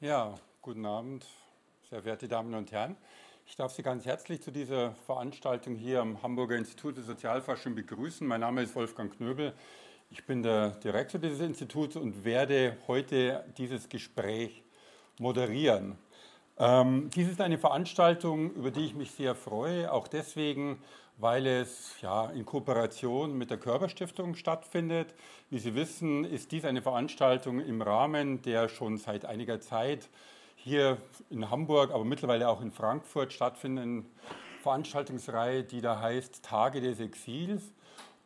Ja, guten Abend, sehr verehrte Damen und Herren. Ich darf Sie ganz herzlich zu dieser Veranstaltung hier am Hamburger Institut für Sozialforschung begrüßen. Mein Name ist Wolfgang Knöbel. Ich bin der Direktor dieses Instituts und werde heute dieses Gespräch moderieren. Ähm, dies ist eine Veranstaltung, über die ich mich sehr freue, auch deswegen, weil es ja, in Kooperation mit der Körperstiftung stattfindet. Wie Sie wissen, ist dies eine Veranstaltung im Rahmen der schon seit einiger Zeit hier in Hamburg, aber mittlerweile auch in Frankfurt stattfindenden Veranstaltungsreihe, die da heißt Tage des Exils.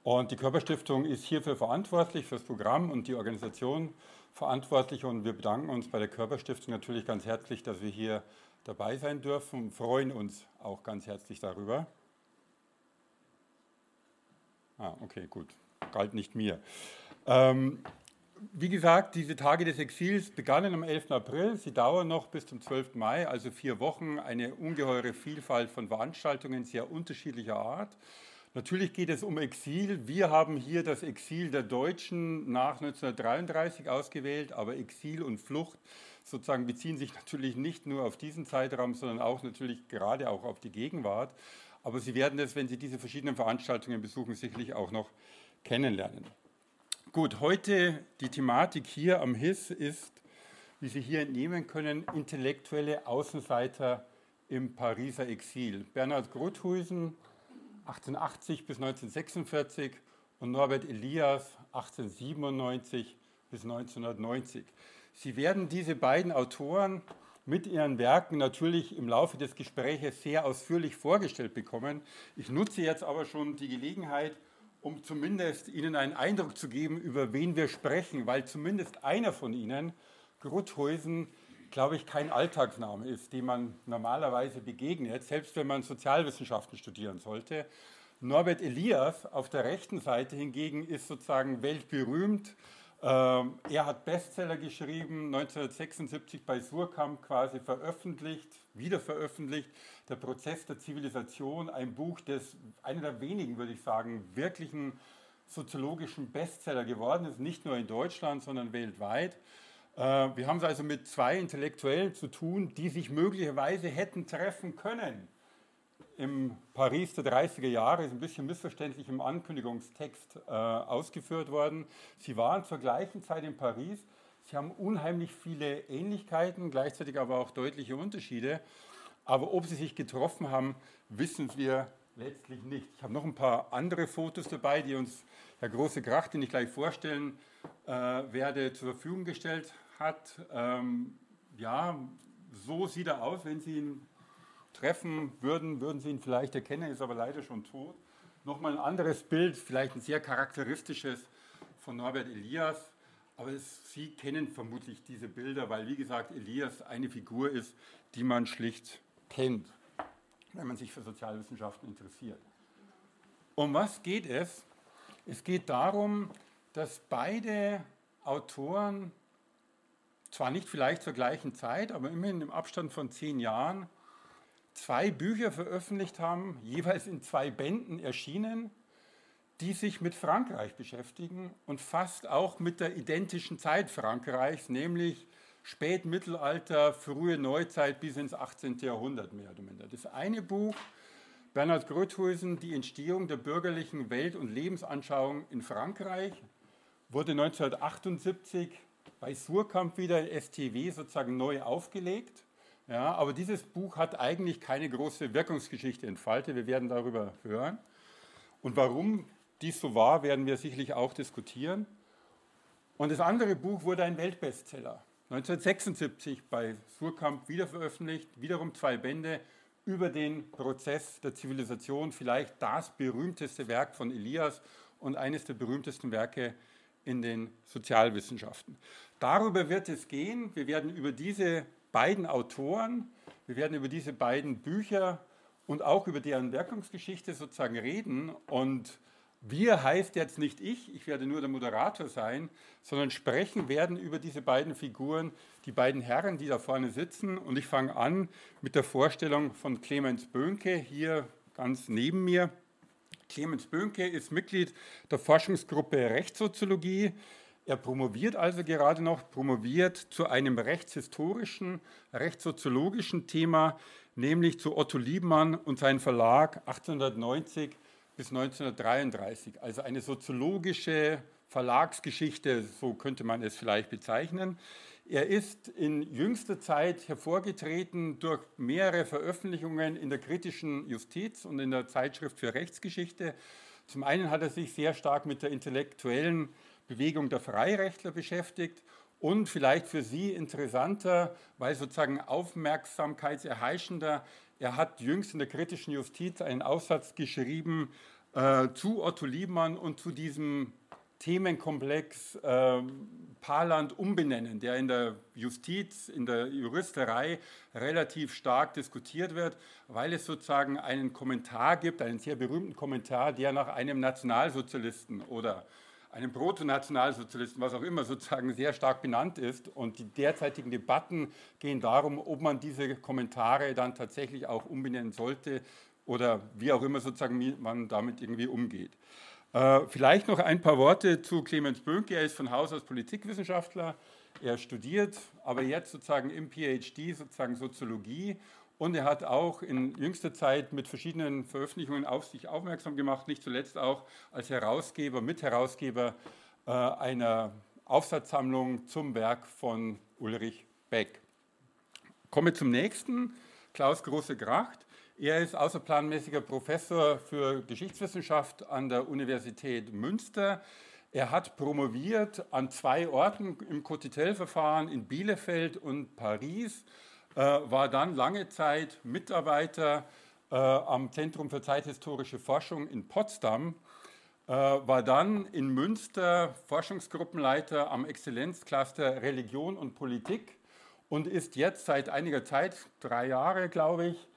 Und die Körperstiftung ist hierfür verantwortlich, für das Programm und die Organisation verantwortlich. Und wir bedanken uns bei der Körperstiftung natürlich ganz herzlich, dass wir hier dabei sein dürfen und freuen uns auch ganz herzlich darüber. Ah, okay, gut. Galt nicht mir. Ähm, wie gesagt, diese Tage des Exils begannen am 11. April. Sie dauern noch bis zum 12. Mai, also vier Wochen. Eine ungeheure Vielfalt von Veranstaltungen sehr unterschiedlicher Art. Natürlich geht es um Exil. Wir haben hier das Exil der Deutschen nach 1933 ausgewählt, aber Exil und Flucht sozusagen beziehen sich natürlich nicht nur auf diesen Zeitraum, sondern auch natürlich gerade auch auf die Gegenwart. Aber Sie werden es, wenn Sie diese verschiedenen Veranstaltungen besuchen, sicherlich auch noch kennenlernen. Gut, heute die Thematik hier am HIS ist, wie Sie hier entnehmen können, intellektuelle Außenseiter im Pariser Exil. Bernhard Grothuisen, 1880 bis 1946 und Norbert Elias, 1897 bis 1990. Sie werden diese beiden Autoren mit ihren Werken natürlich im Laufe des Gespräches sehr ausführlich vorgestellt bekommen. Ich nutze jetzt aber schon die Gelegenheit, um zumindest Ihnen einen Eindruck zu geben, über wen wir sprechen, weil zumindest einer von Ihnen, Grutthäusen, glaube ich, kein Alltagsname ist, dem man normalerweise begegnet, selbst wenn man Sozialwissenschaften studieren sollte. Norbert Elias auf der rechten Seite hingegen ist sozusagen weltberühmt ähm, er hat Bestseller geschrieben, 1976 bei Surkamp quasi veröffentlicht, wieder veröffentlicht, Der Prozess der Zivilisation, ein Buch, das einer der wenigen, würde ich sagen, wirklichen soziologischen Bestseller geworden ist, nicht nur in Deutschland, sondern weltweit. Äh, wir haben es also mit zwei Intellektuellen zu tun, die sich möglicherweise hätten treffen können im Paris der 30er Jahre, ist ein bisschen missverständlich im Ankündigungstext äh, ausgeführt worden. Sie waren zur gleichen Zeit in Paris. Sie haben unheimlich viele Ähnlichkeiten, gleichzeitig aber auch deutliche Unterschiede. Aber ob sie sich getroffen haben, wissen wir letztlich nicht. Ich habe noch ein paar andere Fotos dabei, die uns Herr Große Kracht, den ich gleich vorstellen äh, werde, zur Verfügung gestellt hat. Ähm, ja, so sieht er aus, wenn Sie ihn treffen würden, würden Sie ihn vielleicht erkennen, ist aber leider schon tot. Nochmal ein anderes Bild, vielleicht ein sehr charakteristisches von Norbert Elias. Aber es, Sie kennen vermutlich diese Bilder, weil, wie gesagt, Elias eine Figur ist, die man schlicht kennt, wenn man sich für Sozialwissenschaften interessiert. Um was geht es? Es geht darum, dass beide Autoren, zwar nicht vielleicht zur gleichen Zeit, aber immerhin im Abstand von zehn Jahren, zwei Bücher veröffentlicht haben, jeweils in zwei Bänden erschienen, die sich mit Frankreich beschäftigen und fast auch mit der identischen Zeit Frankreichs, nämlich Spätmittelalter, frühe Neuzeit bis ins 18. Jahrhundert mehr oder minder. Das eine Buch, Bernhard Grothusen, Die Entstehung der bürgerlichen Welt- und Lebensanschauung in Frankreich, wurde 1978 bei Surkamp wieder STW sozusagen neu aufgelegt ja, aber dieses Buch hat eigentlich keine große Wirkungsgeschichte entfaltet. Wir werden darüber hören. Und warum dies so war, werden wir sicherlich auch diskutieren. Und das andere Buch wurde ein Weltbestseller. 1976 bei Surkamp wieder veröffentlicht, wiederum zwei Bände über den Prozess der Zivilisation, vielleicht das berühmteste Werk von Elias und eines der berühmtesten Werke in den Sozialwissenschaften. Darüber wird es gehen. Wir werden über diese beiden Autoren. Wir werden über diese beiden Bücher und auch über deren Wirkungsgeschichte sozusagen reden. Und wir heißt jetzt nicht ich, ich werde nur der Moderator sein, sondern sprechen werden über diese beiden Figuren, die beiden Herren, die da vorne sitzen. Und ich fange an mit der Vorstellung von Clemens Böhnke, hier ganz neben mir. Clemens Böhnke ist Mitglied der Forschungsgruppe Rechtssoziologie Er promoviert also gerade noch, promoviert zu einem rechtshistorischen, rechtssoziologischen Thema, nämlich zu Otto Liebmann und seinem Verlag 1890 bis 1933. Also eine soziologische Verlagsgeschichte, so könnte man es vielleicht bezeichnen. Er ist in jüngster Zeit hervorgetreten durch mehrere Veröffentlichungen in der kritischen Justiz und in der Zeitschrift für Rechtsgeschichte. Zum einen hat er sich sehr stark mit der intellektuellen Bewegung der Freirechtler beschäftigt und vielleicht für Sie interessanter, weil sozusagen aufmerksamkeitserheischender, er hat jüngst in der kritischen Justiz einen Aufsatz geschrieben äh, zu Otto Liebmann und zu diesem Themenkomplex äh, Paarland umbenennen, der in der Justiz, in der Juristerei relativ stark diskutiert wird, weil es sozusagen einen Kommentar gibt, einen sehr berühmten Kommentar, der nach einem Nationalsozialisten oder einem Proto-Nationalsozialisten, was auch immer, sozusagen sehr stark benannt ist. Und die derzeitigen Debatten gehen darum, ob man diese Kommentare dann tatsächlich auch umbenennen sollte oder wie auch immer sozusagen man damit irgendwie umgeht. Äh, vielleicht noch ein paar Worte zu Clemens Böhnke. Er ist von Haus aus Politikwissenschaftler. Er studiert aber jetzt sozusagen im PhD sozusagen Soziologie und er hat auch in jüngster Zeit mit verschiedenen Veröffentlichungen auf sich aufmerksam gemacht, nicht zuletzt auch als Herausgeber, Mitherausgeber äh, einer Aufsatzsammlung zum Werk von Ulrich Beck. Komme zum nächsten, Klaus Große-Gracht. Er ist außerplanmäßiger Professor für Geschichtswissenschaft an der Universität Münster. Er hat promoviert an zwei Orten im Cotitel-Verfahren in Bielefeld und Paris, war dann lange Zeit Mitarbeiter äh, am Zentrum für zeithistorische Forschung in Potsdam, äh, war dann in Münster Forschungsgruppenleiter am Exzellenzcluster Religion und Politik und ist jetzt seit einiger Zeit, drei Jahre glaube ich,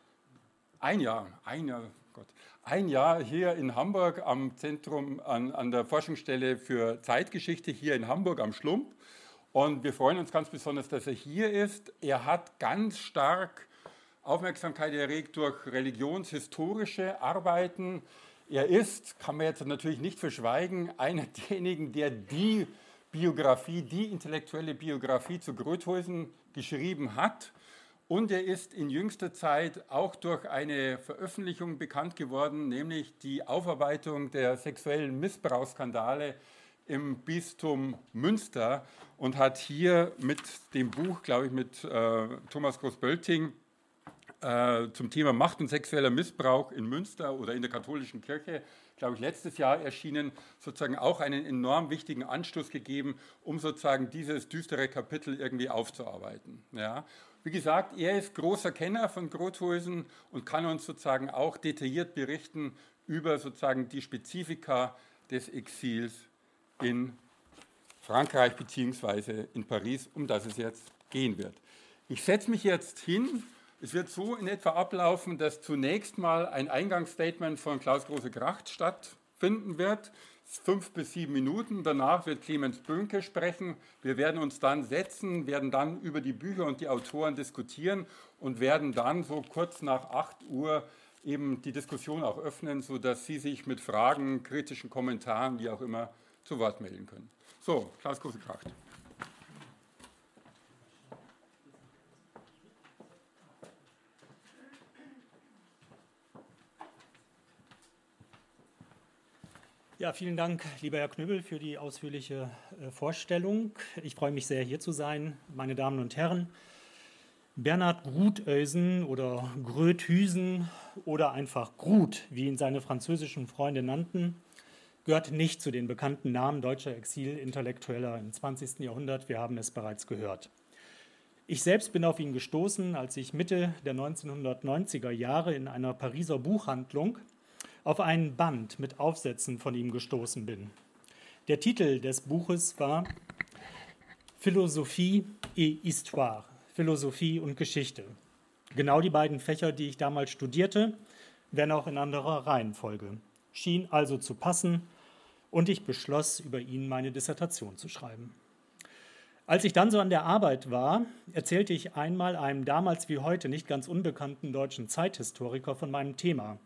ein Jahr, ein Jahr, Gott, ein Jahr hier in Hamburg am Zentrum, an, an der Forschungsstelle für Zeitgeschichte hier in Hamburg am Schlump. Und wir freuen uns ganz besonders, dass er hier ist. Er hat ganz stark Aufmerksamkeit erregt durch religionshistorische Arbeiten. Er ist, kann man jetzt natürlich nicht verschweigen, einer derjenigen, der die Biografie, die intellektuelle Biografie zu Gröthäusen geschrieben hat. Und er ist in jüngster Zeit auch durch eine Veröffentlichung bekannt geworden, nämlich die Aufarbeitung der sexuellen Missbrauchsskandale im Bistum Münster und hat hier mit dem Buch, glaube ich, mit äh, Thomas Groß-Bölting äh, zum Thema Macht und sexueller Missbrauch in Münster oder in der katholischen Kirche, glaube ich, letztes Jahr erschienen, sozusagen auch einen enorm wichtigen Anstoß gegeben, um sozusagen dieses düstere Kapitel irgendwie aufzuarbeiten. Ja. Wie gesagt, er ist großer Kenner von Grothusen und kann uns sozusagen auch detailliert berichten über sozusagen die Spezifika des Exils in Frankreich bzw. in Paris, um das es jetzt gehen wird. Ich setze mich jetzt hin. Es wird so in etwa ablaufen, dass zunächst mal ein Eingangsstatement von Klaus Große-Gracht stattfinden wird fünf bis sieben Minuten. Danach wird Clemens Böhnke sprechen. Wir werden uns dann setzen, werden dann über die Bücher und die Autoren diskutieren und werden dann so kurz nach 8 Uhr eben die Diskussion auch öffnen, sodass Sie sich mit Fragen, kritischen Kommentaren, wie auch immer, zu Wort melden können. So, Klaus Große-Kracht. Ja, vielen Dank, lieber Herr Knüppel, für die ausführliche äh, Vorstellung. Ich freue mich sehr, hier zu sein, meine Damen und Herren. Bernhard Grutösen oder Gröthüsen oder einfach Grut, wie ihn seine französischen Freunde nannten, gehört nicht zu den bekannten Namen deutscher Exilintellektueller im 20. Jahrhundert. Wir haben es bereits gehört. Ich selbst bin auf ihn gestoßen, als ich Mitte der 1990er Jahre in einer Pariser Buchhandlung auf einen Band mit Aufsätzen von ihm gestoßen bin. Der Titel des Buches war Philosophie et Histoire, Philosophie und Geschichte. Genau die beiden Fächer, die ich damals studierte, wenn auch in anderer Reihenfolge. Schien also zu passen und ich beschloss, über ihn meine Dissertation zu schreiben. Als ich dann so an der Arbeit war, erzählte ich einmal einem damals wie heute nicht ganz unbekannten deutschen Zeithistoriker von meinem Thema.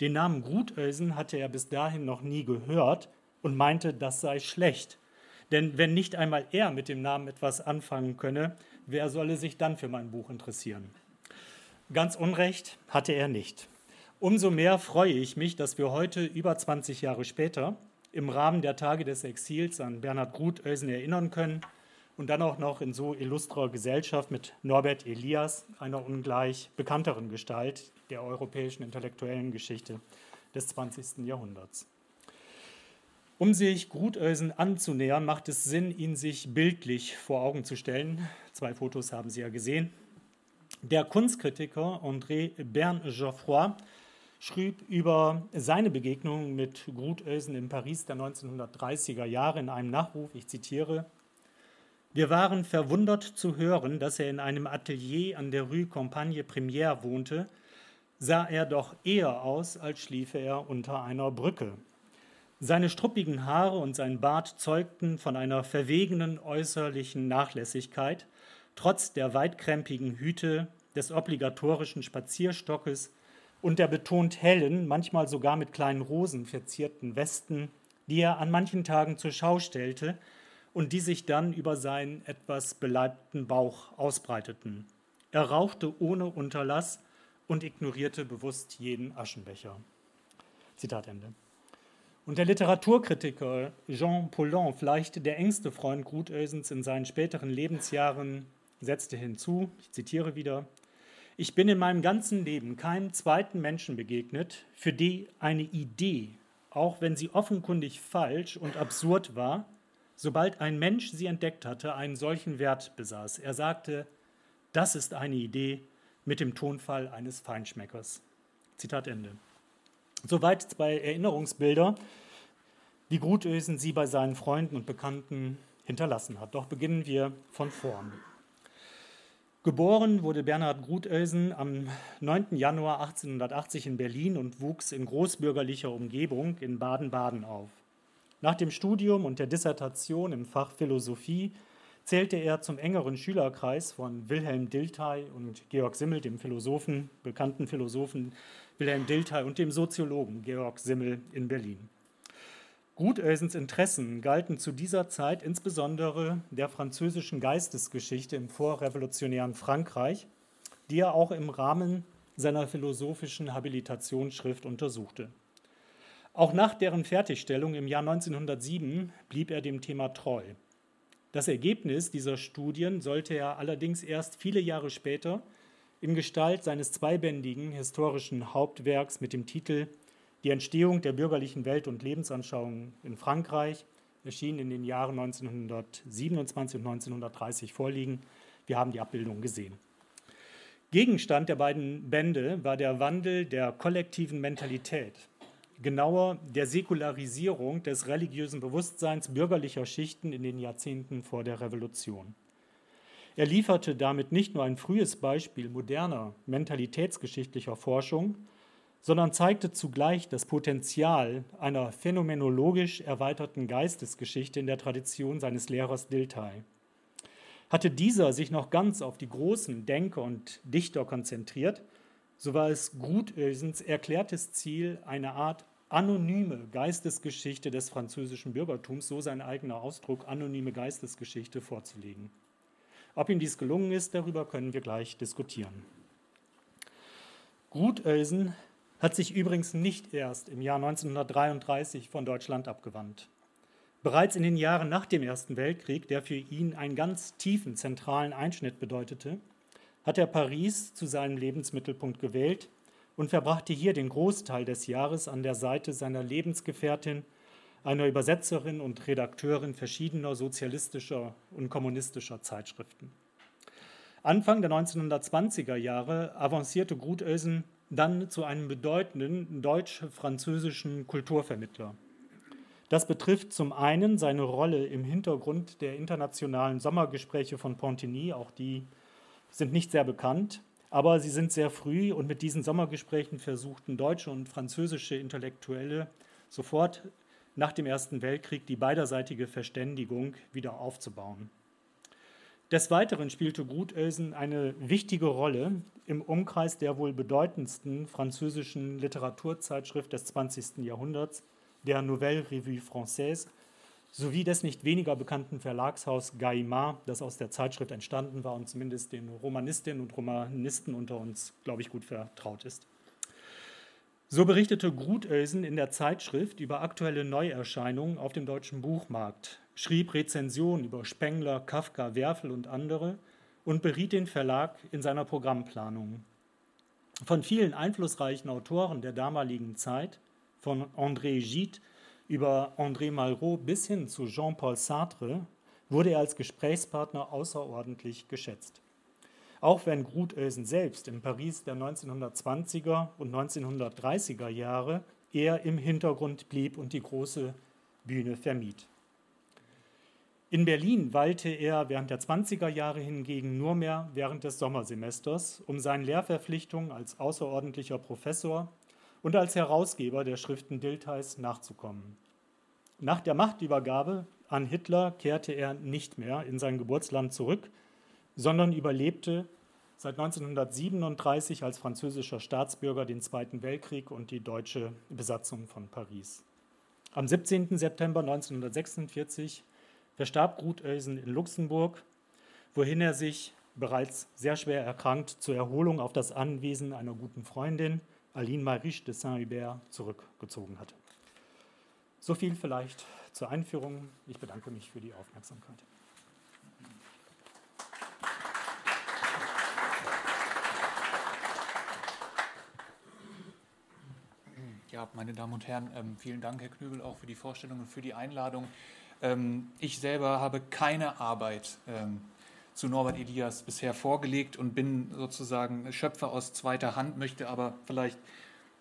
Den Namen Grutösen hatte er bis dahin noch nie gehört und meinte, das sei schlecht, Denn wenn nicht einmal er mit dem Namen etwas anfangen könne, wer solle sich dann für mein Buch interessieren? Ganz Unrecht hatte er nicht. Umso mehr freue ich mich, dass wir heute, über 20 Jahre später, im Rahmen der Tage des Exils an Bernhard Grutösen erinnern können und dann auch noch in so illustrer Gesellschaft mit Norbert Elias, einer ungleich bekannteren Gestalt der europäischen intellektuellen Geschichte des 20. Jahrhunderts. Um sich Grutösen anzunähern, macht es Sinn, ihn sich bildlich vor Augen zu stellen. Zwei Fotos haben Sie ja gesehen. Der Kunstkritiker André Bern-Geoffroy schrieb über seine Begegnung mit Grutösen in Paris der 1930er Jahre in einem Nachruf, ich zitiere, wir waren verwundert zu hören, dass er in einem Atelier an der Rue Campagne Première wohnte, sah er doch eher aus, als schliefe er unter einer Brücke. Seine struppigen Haare und sein Bart zeugten von einer verwegenen äußerlichen Nachlässigkeit, trotz der weitkrempigen Hüte, des obligatorischen Spazierstockes und der betont hellen, manchmal sogar mit kleinen Rosen verzierten Westen, die er an manchen Tagen zur Schau stellte und die sich dann über seinen etwas beleibten Bauch ausbreiteten. Er rauchte ohne Unterlass und ignorierte bewusst jeden Aschenbecher. Zitat Ende. Und der Literaturkritiker Jean Paulhan, vielleicht der engste Freund Grutösens in seinen späteren Lebensjahren, setzte hinzu, ich zitiere wieder, ich bin in meinem ganzen Leben keinem zweiten Menschen begegnet, für die eine Idee, auch wenn sie offenkundig falsch und absurd war, sobald ein Mensch sie entdeckt hatte, einen solchen Wert besaß. Er sagte, das ist eine Idee mit dem Tonfall eines Feinschmeckers. Zitat Ende. Soweit zwei Erinnerungsbilder, wie Grutösen sie bei seinen Freunden und Bekannten hinterlassen hat. Doch beginnen wir von vorn. Geboren wurde Bernhard Grutösen am 9. Januar 1880 in Berlin und wuchs in großbürgerlicher Umgebung in Baden-Baden auf. Nach dem Studium und der Dissertation im Fach Philosophie zählte er zum engeren Schülerkreis von Wilhelm Dilthey und Georg Simmel, dem Philosophen, bekannten Philosophen Wilhelm Dilthey und dem Soziologen Georg Simmel in Berlin. Gutösens Interessen galten zu dieser Zeit insbesondere der französischen Geistesgeschichte im vorrevolutionären Frankreich, die er auch im Rahmen seiner philosophischen Habilitationsschrift untersuchte. Auch nach deren Fertigstellung im Jahr 1907 blieb er dem Thema treu. Das Ergebnis dieser Studien sollte er allerdings erst viele Jahre später in Gestalt seines zweibändigen historischen Hauptwerks mit dem Titel die Entstehung der bürgerlichen Welt- und Lebensanschauung in Frankreich erschien in den Jahren 1927 und 1930 vorliegen. Wir haben die Abbildung gesehen. Gegenstand der beiden Bände war der Wandel der kollektiven Mentalität, genauer der Säkularisierung des religiösen Bewusstseins bürgerlicher Schichten in den Jahrzehnten vor der Revolution. Er lieferte damit nicht nur ein frühes Beispiel moderner mentalitätsgeschichtlicher Forschung, sondern zeigte zugleich das Potenzial einer phänomenologisch erweiterten Geistesgeschichte in der Tradition seines Lehrers Dilthey. Hatte dieser sich noch ganz auf die großen Denker und Dichter konzentriert, so war es Grutösens erklärtes Ziel, eine Art anonyme Geistesgeschichte des französischen Bürgertums, so sein eigener Ausdruck, anonyme Geistesgeschichte vorzulegen. Ob ihm dies gelungen ist, darüber können wir gleich diskutieren. Grutösen hat sich übrigens nicht erst im Jahr 1933 von Deutschland abgewandt. Bereits in den Jahren nach dem Ersten Weltkrieg, der für ihn einen ganz tiefen zentralen Einschnitt bedeutete, hat er Paris zu seinem Lebensmittelpunkt gewählt und verbrachte hier den Großteil des Jahres an der Seite seiner Lebensgefährtin, einer Übersetzerin und Redakteurin verschiedener sozialistischer und kommunistischer Zeitschriften. Anfang der 1920er Jahre avancierte Grutösen dann zu einem bedeutenden deutsch-französischen Kulturvermittler. Das betrifft zum einen seine Rolle im Hintergrund der internationalen Sommergespräche von Pontigny, auch die sind nicht sehr bekannt, aber sie sind sehr früh und mit diesen Sommergesprächen versuchten deutsche und französische Intellektuelle sofort nach dem Ersten Weltkrieg die beiderseitige Verständigung wieder aufzubauen. Des Weiteren spielte Grutösen eine wichtige Rolle im Umkreis der wohl bedeutendsten französischen Literaturzeitschrift des 20. Jahrhunderts, der Nouvelle Revue Française, sowie des nicht weniger bekannten Verlagshaus Gaimar, das aus der Zeitschrift entstanden war und zumindest den Romanistinnen und Romanisten unter uns, glaube ich, gut vertraut ist. So berichtete Grutösen in der Zeitschrift über aktuelle Neuerscheinungen auf dem deutschen Buchmarkt, schrieb Rezensionen über Spengler, Kafka, Werfel und andere und beriet den Verlag in seiner Programmplanung. Von vielen einflussreichen Autoren der damaligen Zeit, von André Gide über André Malraux bis hin zu Jean-Paul Sartre, wurde er als Gesprächspartner außerordentlich geschätzt. Auch wenn Grutösen selbst im Paris der 1920er und 1930er Jahre eher im Hintergrund blieb und die große Bühne vermied. In Berlin weilte er während der 20er Jahre hingegen nur mehr während des Sommersemesters, um seinen Lehrverpflichtungen als außerordentlicher Professor und als Herausgeber der Schriften Diltheis nachzukommen. Nach der Machtübergabe an Hitler kehrte er nicht mehr in sein Geburtsland zurück, sondern überlebte seit 1937 als französischer Staatsbürger den Zweiten Weltkrieg und die deutsche Besatzung von Paris. Am 17. September 1946 verstarb Grutösen in Luxemburg, wohin er sich bereits sehr schwer erkrankt zur Erholung auf das Anwesen einer guten Freundin, Aline Mariche de Saint-Hubert, zurückgezogen hatte. So viel vielleicht zur Einführung. Ich bedanke mich für die Aufmerksamkeit. Ja, meine Damen und Herren, ähm, vielen Dank, Herr Knübel, auch für die Vorstellung und für die Einladung. Ähm, ich selber habe keine Arbeit ähm, zu Norbert Elias bisher vorgelegt und bin sozusagen Schöpfer aus zweiter Hand, möchte aber vielleicht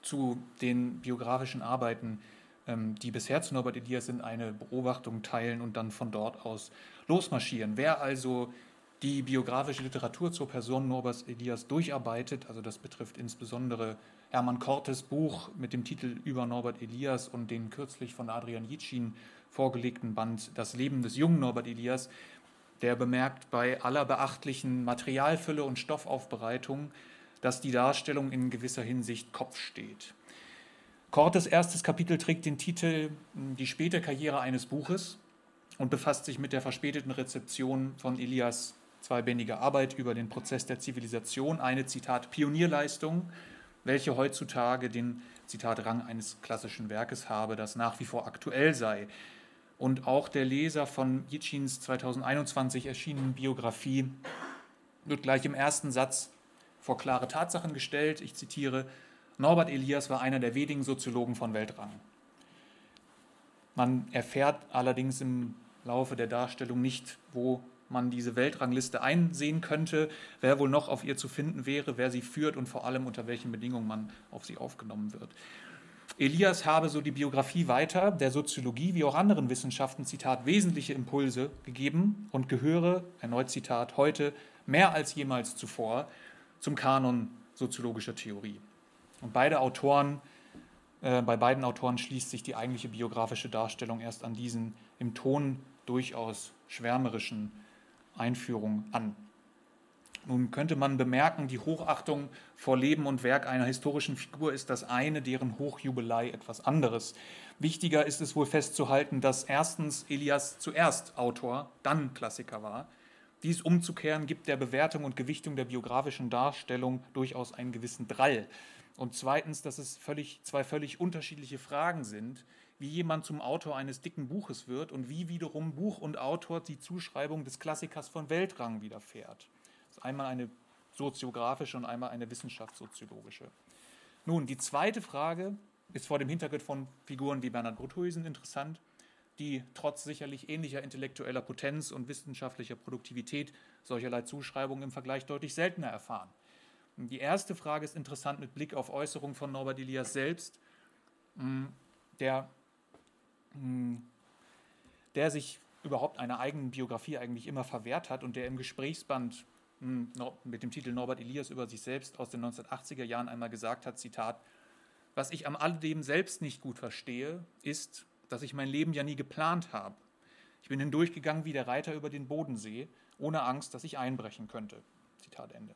zu den biografischen Arbeiten, die bisher zu Norbert Elias sind, eine Beobachtung teilen und dann von dort aus losmarschieren. Wer also die biografische Literatur zur Person Norbert Elias durcharbeitet, also das betrifft insbesondere Hermann Kortes Buch mit dem Titel Über Norbert Elias und den kürzlich von Adrian Jitschin vorgelegten Band Das Leben des jungen Norbert Elias, der bemerkt bei aller beachtlichen Materialfülle und Stoffaufbereitung, dass die Darstellung in gewisser Hinsicht Kopf steht. Kortes erstes Kapitel trägt den Titel Die späte Karriere eines Buches und befasst sich mit der verspäteten Rezeption von Elias zweibändiger Arbeit über den Prozess der Zivilisation, eine Zitat Pionierleistung, welche heutzutage den Zitat Rang eines klassischen Werkes habe, das nach wie vor aktuell sei. Und auch der Leser von Jitschins 2021 erschienenen Biografie wird gleich im ersten Satz vor klare Tatsachen gestellt. Ich zitiere, Norbert Elias war einer der wenigen Soziologen von Weltrang. Man erfährt allerdings im Laufe der Darstellung nicht, wo man diese Weltrangliste einsehen könnte, wer wohl noch auf ihr zu finden wäre, wer sie führt und vor allem unter welchen Bedingungen man auf sie aufgenommen wird. Elias habe so die Biografie weiter der Soziologie wie auch anderen Wissenschaften, Zitat, wesentliche Impulse gegeben und gehöre, erneut Zitat, heute mehr als jemals zuvor zum Kanon soziologischer Theorie. Und beide Autoren, äh, bei beiden Autoren schließt sich die eigentliche biografische Darstellung erst an diesen im Ton durchaus schwärmerischen Einführung an. Nun könnte man bemerken, die Hochachtung vor Leben und Werk einer historischen Figur ist das eine, deren Hochjubelei etwas anderes. Wichtiger ist es wohl festzuhalten, dass erstens Elias zuerst Autor, dann Klassiker war. Dies umzukehren gibt der Bewertung und Gewichtung der biografischen Darstellung durchaus einen gewissen Drall. Und zweitens, dass es völlig, zwei völlig unterschiedliche Fragen sind, wie jemand zum Autor eines dicken Buches wird und wie wiederum Buch und Autor die Zuschreibung des Klassikers von Weltrang widerfährt. Das ist einmal eine soziografische und einmal eine wissenschaftssoziologische. Nun, die zweite Frage ist vor dem Hintergrund von Figuren wie Bernhard Gruthuysen interessant, die trotz sicherlich ähnlicher intellektueller Potenz und wissenschaftlicher Produktivität solcherlei Zuschreibungen im Vergleich deutlich seltener erfahren. Die erste Frage ist interessant mit Blick auf Äußerungen von Norbert Elias selbst, der hm, der sich überhaupt einer eigenen Biografie eigentlich immer verwehrt hat und der im Gesprächsband hm, mit dem Titel Norbert Elias über sich selbst aus den 1980er Jahren einmal gesagt hat, Zitat, was ich am alledem selbst nicht gut verstehe, ist, dass ich mein Leben ja nie geplant habe. Ich bin hindurchgegangen wie der Reiter über den Bodensee, ohne Angst, dass ich einbrechen könnte. Zitat Ende.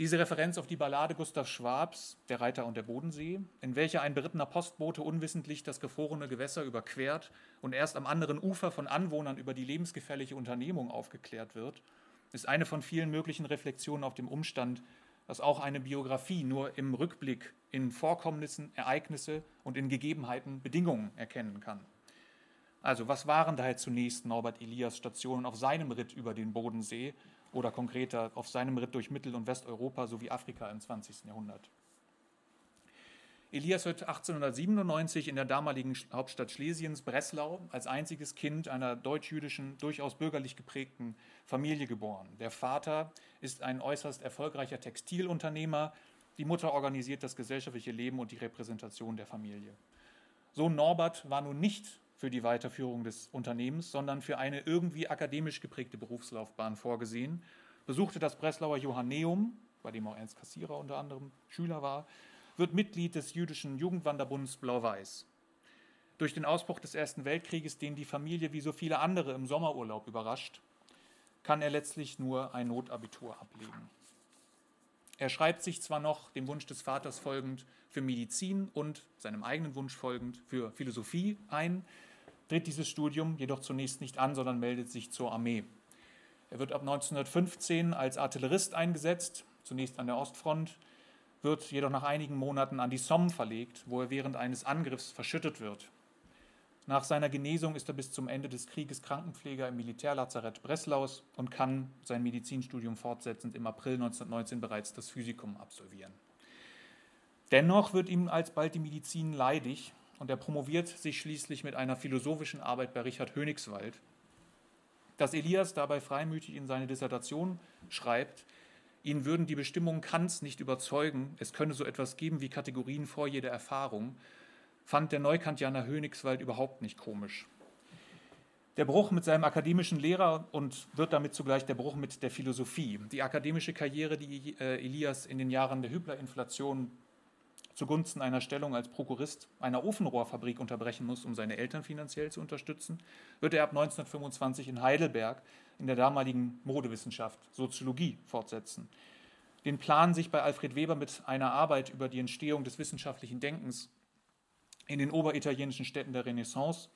Diese Referenz auf die Ballade Gustav Schwabs, Der Reiter und der Bodensee, in welcher ein berittener Postbote unwissentlich das gefrorene Gewässer überquert und erst am anderen Ufer von Anwohnern über die lebensgefährliche Unternehmung aufgeklärt wird, ist eine von vielen möglichen Reflexionen auf dem Umstand, dass auch eine Biografie nur im Rückblick in Vorkommnissen, Ereignisse und in Gegebenheiten Bedingungen erkennen kann. Also was waren daher zunächst Norbert Elias Stationen auf seinem Ritt über den Bodensee oder konkreter auf seinem Ritt durch Mittel- und Westeuropa sowie Afrika im 20. Jahrhundert? Elias wird 1897 in der damaligen Hauptstadt Schlesiens, Breslau, als einziges Kind einer deutsch-jüdischen, durchaus bürgerlich geprägten Familie geboren. Der Vater ist ein äußerst erfolgreicher Textilunternehmer, die Mutter organisiert das gesellschaftliche Leben und die Repräsentation der Familie. Sohn Norbert war nun nicht für die Weiterführung des Unternehmens, sondern für eine irgendwie akademisch geprägte Berufslaufbahn vorgesehen, besuchte das Breslauer Johanneum, bei dem auch Ernst Kassierer unter anderem Schüler war, wird Mitglied des jüdischen Jugendwanderbunds Blau-Weiß. Durch den Ausbruch des Ersten Weltkrieges, den die Familie wie so viele andere im Sommerurlaub überrascht, kann er letztlich nur ein Notabitur ablegen. Er schreibt sich zwar noch dem Wunsch des Vaters folgend für Medizin und seinem eigenen Wunsch folgend für Philosophie ein, tritt dieses Studium jedoch zunächst nicht an, sondern meldet sich zur Armee. Er wird ab 1915 als Artillerist eingesetzt, zunächst an der Ostfront, wird jedoch nach einigen Monaten an die Somme verlegt, wo er während eines Angriffs verschüttet wird. Nach seiner Genesung ist er bis zum Ende des Krieges Krankenpfleger im Militärlazarett Breslaus und kann sein Medizinstudium fortsetzend im April 1919 bereits das Physikum absolvieren. Dennoch wird ihm alsbald die Medizin leidig und er promoviert sich schließlich mit einer philosophischen Arbeit bei Richard Hönigswald. Dass Elias dabei freimütig in seine Dissertation schreibt, Ihn würden die Bestimmungen Kants nicht überzeugen, es könne so etwas geben wie Kategorien vor jeder Erfahrung, fand der Neukantianer Hönigswald überhaupt nicht komisch. Der Bruch mit seinem akademischen Lehrer und wird damit zugleich der Bruch mit der Philosophie. Die akademische Karriere, die äh, Elias in den Jahren der Hyperinflation zugunsten einer Stellung als Prokurist einer Ofenrohrfabrik unterbrechen muss, um seine Eltern finanziell zu unterstützen, wird er ab 1925 in Heidelberg in der damaligen Modewissenschaft Soziologie fortsetzen. Den Plan, sich bei Alfred Weber mit einer Arbeit über die Entstehung des wissenschaftlichen Denkens in den oberitalienischen Städten der Renaissance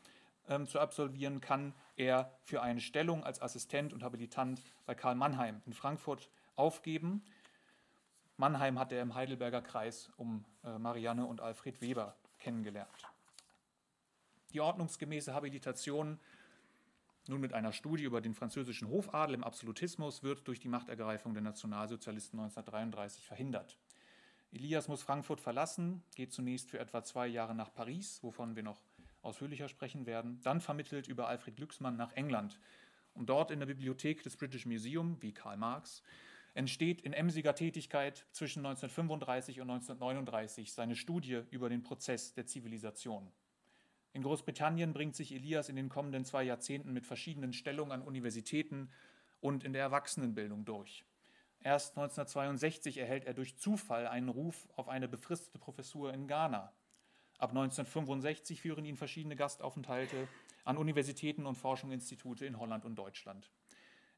ähm, zu absolvieren, kann er für eine Stellung als Assistent und Habilitant bei Karl Mannheim in Frankfurt aufgeben. Mannheim hat er im Heidelberger Kreis um äh, Marianne und Alfred Weber kennengelernt. Die ordnungsgemäße Habilitation nun mit einer Studie über den französischen Hofadel im Absolutismus wird durch die Machtergreifung der Nationalsozialisten 1933 verhindert. Elias muss Frankfurt verlassen, geht zunächst für etwa zwei Jahre nach Paris, wovon wir noch ausführlicher sprechen werden, dann vermittelt über Alfred Glücksmann nach England, um dort in der Bibliothek des British Museum, wie Karl Marx, entsteht in emsiger Tätigkeit zwischen 1935 und 1939 seine Studie über den Prozess der Zivilisation. In Großbritannien bringt sich Elias in den kommenden zwei Jahrzehnten mit verschiedenen Stellungen an Universitäten und in der Erwachsenenbildung durch. Erst 1962 erhält er durch Zufall einen Ruf auf eine befristete Professur in Ghana. Ab 1965 führen ihn verschiedene Gastaufenthalte an Universitäten und Forschungsinstitute in Holland und Deutschland.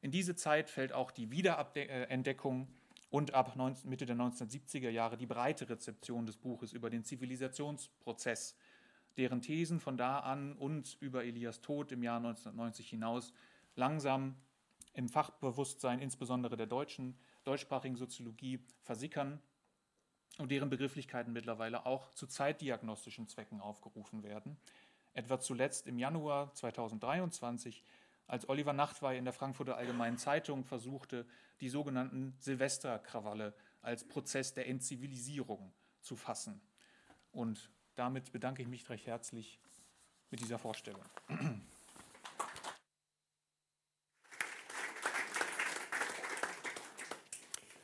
In diese Zeit fällt auch die Wiederentdeckung und ab Mitte der 1970er Jahre die breite Rezeption des Buches über den Zivilisationsprozess, deren Thesen von da an und über Elias Tod im Jahr 1990 hinaus langsam im Fachbewusstsein insbesondere der deutschen, deutschsprachigen Soziologie versickern und deren Begrifflichkeiten mittlerweile auch zu zeitdiagnostischen Zwecken aufgerufen werden. Etwa zuletzt im Januar 2023 als Oliver Nachtwey in der Frankfurter Allgemeinen Zeitung versuchte, die sogenannten Silvesterkrawalle als Prozess der Entzivilisierung zu fassen. Und damit bedanke ich mich recht herzlich mit dieser Vorstellung.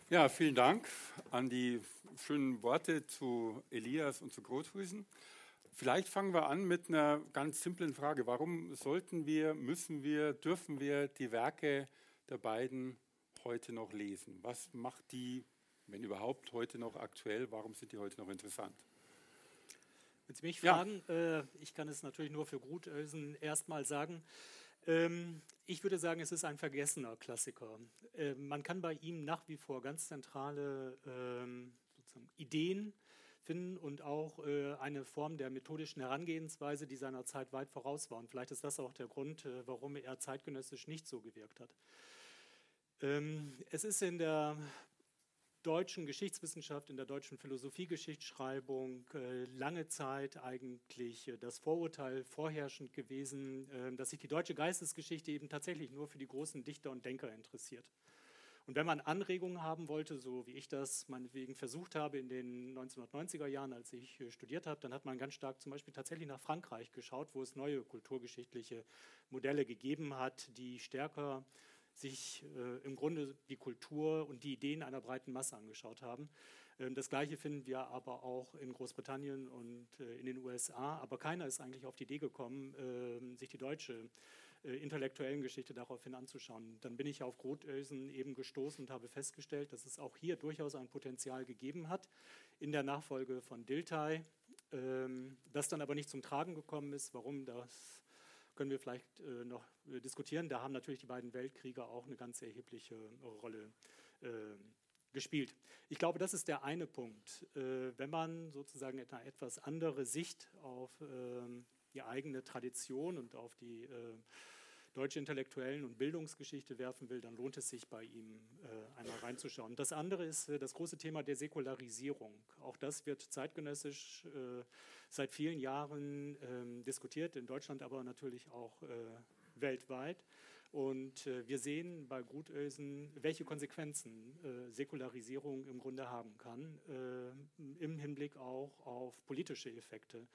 Ja, vielen Dank an die schönen Worte zu Elias und zu Großhusen. Vielleicht fangen wir an mit einer ganz simplen Frage. Warum sollten wir, müssen wir, dürfen wir die Werke der beiden heute noch lesen? Was macht die, wenn überhaupt, heute noch aktuell? Warum sind die heute noch interessant? Wenn Sie mich fragen, ja. äh, ich kann es natürlich nur für Grutösen erstmal sagen, Ähm, ich würde sagen, es ist ein vergessener Klassiker. Äh, man kann bei ihm nach wie vor ganz zentrale ähm, Ideen finden und auch äh, eine Form der methodischen Herangehensweise, die seiner Zeit weit voraus war. Und vielleicht ist das auch der Grund, äh, warum er zeitgenössisch nicht so gewirkt hat. Ähm, es ist in der deutschen Geschichtswissenschaft, in der deutschen Philosophiegeschichtsschreibung äh, lange Zeit eigentlich das Vorurteil vorherrschend gewesen, dass sich die deutsche Geistesgeschichte eben tatsächlich nur für die großen Dichter und Denker interessiert. Und wenn man Anregungen haben wollte, so wie ich das meinetwegen versucht habe in den 1990er Jahren, als ich studiert habe, dann hat man ganz stark zum Beispiel tatsächlich nach Frankreich geschaut, wo es neue kulturgeschichtliche Modelle gegeben hat, die stärker sich äh, im Grunde die Kultur und die Ideen einer breiten Masse angeschaut haben. Ähm, das Gleiche finden wir aber auch in Großbritannien und äh, in den USA. Aber keiner ist eigentlich auf die Idee gekommen, äh, sich die deutsche äh, intellektuellen Geschichte daraufhin anzuschauen. Dann bin ich auf Grothösen eben gestoßen und habe festgestellt, dass es auch hier durchaus ein Potenzial gegeben hat in der Nachfolge von Dilthey, ähm, das dann aber nicht zum Tragen gekommen ist. Warum das können wir vielleicht äh, noch äh, diskutieren. Da haben natürlich die beiden Weltkriege auch eine ganz erhebliche äh, Rolle äh, gespielt. Ich glaube, das ist der eine Punkt. Äh, wenn man sozusagen eine etwas andere Sicht auf ähm, die eigene Tradition und auf die äh, deutsche Intellektuellen und Bildungsgeschichte werfen will, dann lohnt es sich bei ihm äh, einmal reinzuschauen. Das andere ist äh, das große Thema der Säkularisierung. Auch das wird zeitgenössisch äh, seit vielen Jahren ähm, diskutiert, in Deutschland aber natürlich auch äh, weltweit. Und äh, wir sehen bei Grutösen, welche Konsequenzen äh, Säkularisierung im Grunde haben kann, im Hinblick auch auf politische Effekte.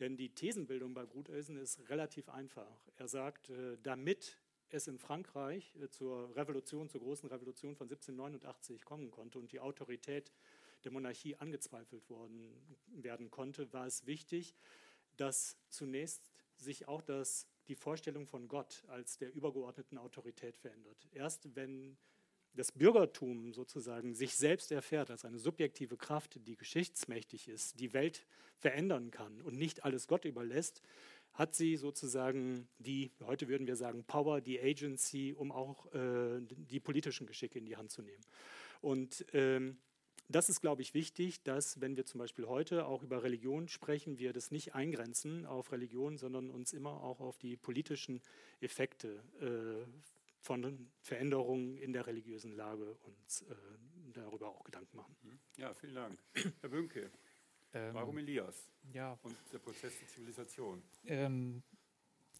Denn die Thesenbildung bei Grutösen ist relativ einfach. Er sagt, äh, damit es in Frankreich äh, zur Revolution, zur großen Revolution von 1789 kommen konnte und die Autorität der Monarchie angezweifelt worden werden konnte, war es wichtig, dass zunächst sich auch das, die Vorstellung von Gott als der übergeordneten Autorität verändert. Erst wenn das Bürgertum sozusagen sich selbst erfährt als eine subjektive Kraft, die geschichtsmächtig ist, die Welt verändern kann und nicht alles Gott überlässt, hat sie sozusagen die, heute würden wir sagen, Power, die Agency, um auch äh, die politischen Geschicke in die Hand zu nehmen. Und ähm, das ist, glaube ich, wichtig, dass, wenn wir zum Beispiel heute auch über Religion sprechen, wir das nicht eingrenzen auf Religion, sondern uns immer auch auf die politischen Effekte äh, von Veränderungen in der religiösen Lage uns äh, darüber auch Gedanken machen. Mhm. Ja, vielen Dank. Herr Bünke, ähm, warum Elias ja. und der Prozess der Zivilisation? Ähm,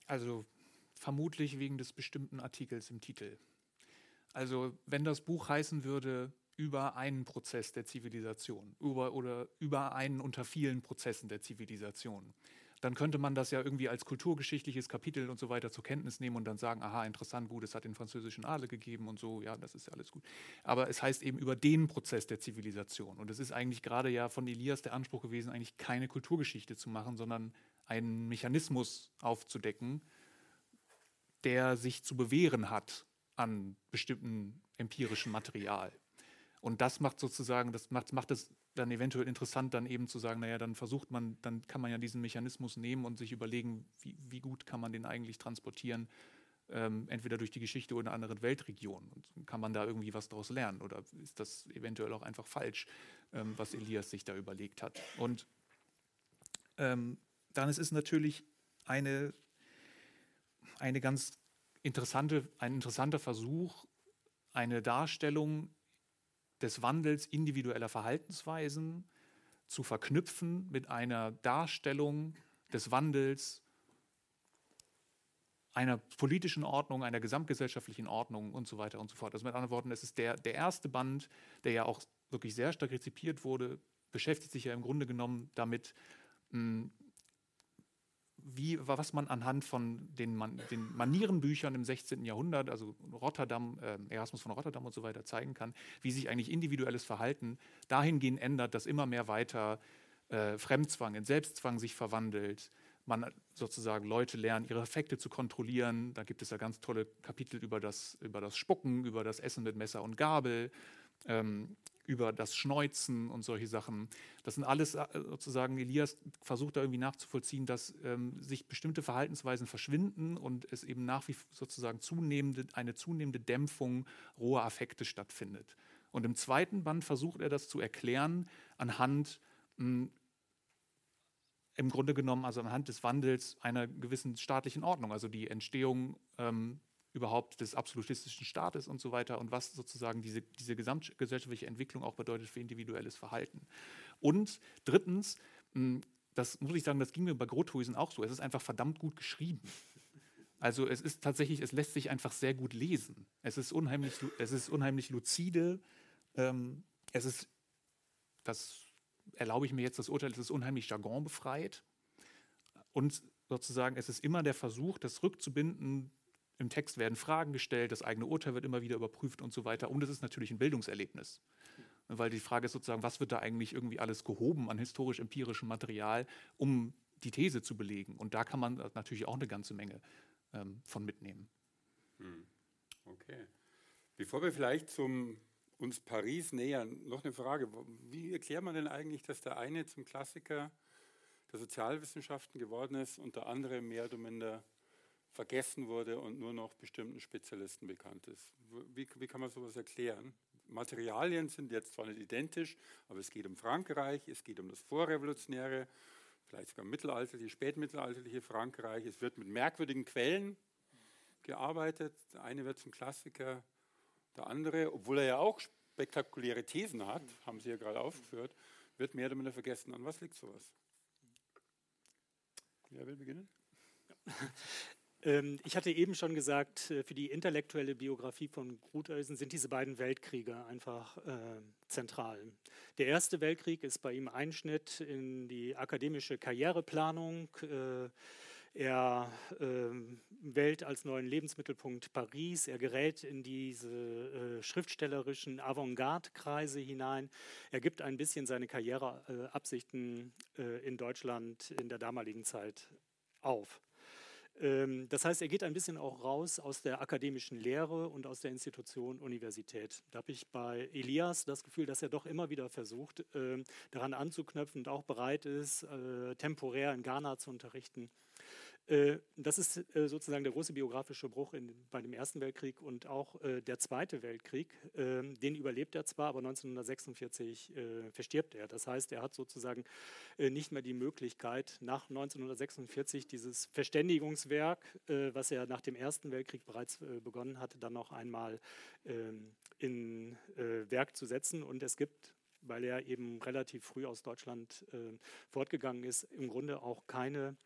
also vermutlich wegen des bestimmten Artikels im Titel. Also wenn das Buch heißen würde, über einen Prozess der Zivilisation über, oder über einen unter vielen Prozessen der Zivilisation, dann könnte man das ja irgendwie als kulturgeschichtliches Kapitel und so weiter zur Kenntnis nehmen und dann sagen, aha, interessant, gut, es hat den französischen Adel gegeben und so, ja, das ist ja alles gut. Aber es heißt eben über den Prozess der Zivilisation. Und es ist eigentlich gerade ja von Elias der Anspruch gewesen, eigentlich keine Kulturgeschichte zu machen, sondern einen Mechanismus aufzudecken, der sich zu bewähren hat an bestimmten empirischem Material. Und das macht sozusagen, das macht, macht es dann eventuell interessant, dann eben zu sagen, naja, dann versucht man, dann kann man ja diesen Mechanismus nehmen und sich überlegen, wie, wie gut kann man den eigentlich transportieren, ähm, entweder durch die Geschichte oder in anderen Weltregion. Und kann man da irgendwie was daraus lernen? Oder ist das eventuell auch einfach falsch, ähm, was Elias sich da überlegt hat? Und ähm, dann ist es natürlich eine, eine ganz interessante, ein interessanter Versuch, eine Darstellung des Wandels individueller Verhaltensweisen zu verknüpfen mit einer Darstellung des Wandels einer politischen Ordnung, einer gesamtgesellschaftlichen Ordnung und so weiter und so fort. Also mit anderen Worten, es ist der, der erste Band, der ja auch wirklich sehr stark rezipiert wurde, beschäftigt sich ja im Grunde genommen damit, wie, was man anhand von den, Man den Manierenbüchern im 16. Jahrhundert, also Rotterdam, äh, Erasmus von Rotterdam und so weiter, zeigen kann, wie sich eigentlich individuelles Verhalten dahingehend ändert, dass immer mehr weiter äh, Fremdzwang in Selbstzwang sich verwandelt. Man sozusagen Leute lernen, ihre Effekte zu kontrollieren. Da gibt es ja ganz tolle Kapitel über das, über das Spucken, über das Essen mit Messer und Gabel. Ähm, über das Schneuzen und solche Sachen. Das sind alles äh, sozusagen, Elias versucht da irgendwie nachzuvollziehen, dass ähm, sich bestimmte Verhaltensweisen verschwinden und es eben nach wie sozusagen zunehmende, eine zunehmende Dämpfung roher Affekte stattfindet. Und im zweiten Band versucht er das zu erklären anhand mh, hm, im Grunde genommen also anhand des Wandels einer gewissen staatlichen Ordnung, also die Entstehung ähm, überhaupt des absolutistischen Staates und so weiter und was sozusagen diese, diese gesamtgesellschaftliche Entwicklung auch bedeutet für individuelles Verhalten. Und drittens, hm, das muss ich sagen, das ging mir bei Grothuisen auch so, es ist einfach verdammt gut geschrieben. Also es ist tatsächlich, es lässt sich einfach sehr gut lesen. Es ist unheimlich, es ist unheimlich lucide, ähm, es ist, das erlaube ich mir jetzt das Urteil, es ist unheimlich jargonbefreit und sozusagen es ist immer der Versuch, das rückzubinden im Text werden Fragen gestellt, das eigene Urteil wird immer wieder überprüft und so weiter. Und es ist natürlich ein Bildungserlebnis. Weil die Frage ist sozusagen, was wird da eigentlich irgendwie alles gehoben an historisch-empirischem Material, um die These zu belegen? Und da kann man natürlich auch eine ganze Menge ähm, von mitnehmen. Hm. Okay. Bevor wir vielleicht zum uns Paris nähern, noch eine Frage. Wie erklärt man denn eigentlich, dass der eine zum Klassiker der Sozialwissenschaften geworden ist und der andere mehr oder minder vergessen wurde und nur noch bestimmten Spezialisten bekannt ist. Wie, wie kann man sowas erklären? Materialien sind jetzt zwar nicht identisch, aber es geht um Frankreich, es geht um das vorrevolutionäre, vielleicht sogar mittelalterliche, spätmittelalterliche Frankreich. Es wird mit merkwürdigen Quellen gearbeitet. Der eine wird zum Klassiker, der andere, obwohl er ja auch spektakuläre Thesen hat, haben Sie ja gerade aufgeführt, wird mehr oder minder vergessen. An was liegt sowas? Wer will beginnen? Ähm, ich hatte eben schon gesagt, äh, für die intellektuelle Biografie von Gruthuysen sind diese beiden Weltkriege einfach äh, zentral. Der Erste Weltkrieg ist bei ihm Einschnitt in die akademische Karriereplanung. Äh, er äh, wählt als neuen Lebensmittelpunkt Paris. Er gerät in diese äh, schriftstellerischen Avantgarde-Kreise hinein. Er gibt ein bisschen seine Karriereabsichten äh, in Deutschland in der damaligen Zeit auf. Ähm, das heißt, er geht ein bisschen auch raus aus der akademischen Lehre und aus der Institution Universität. Da habe ich bei Elias das Gefühl, dass er doch immer wieder versucht, ähm, daran anzuknöpfen und auch bereit ist, äh, temporär in Ghana zu unterrichten. Äh, das ist äh, sozusagen der große biografische Bruch in, bei dem Ersten Weltkrieg und auch äh, der Zweite Weltkrieg. Ähm, den überlebt er zwar, aber 1946 verstirbt er. Das heißt, er hat sozusagen nicht mehr die Möglichkeit, nach 1946 dieses Verständigungswerk, was er nach dem Ersten Weltkrieg bereits begonnen hatte, dann noch einmal ähm, in Werk zu setzen. Und es gibt weil er eben relativ früh aus Deutschland fortgegangen ist, im Grunde auch keine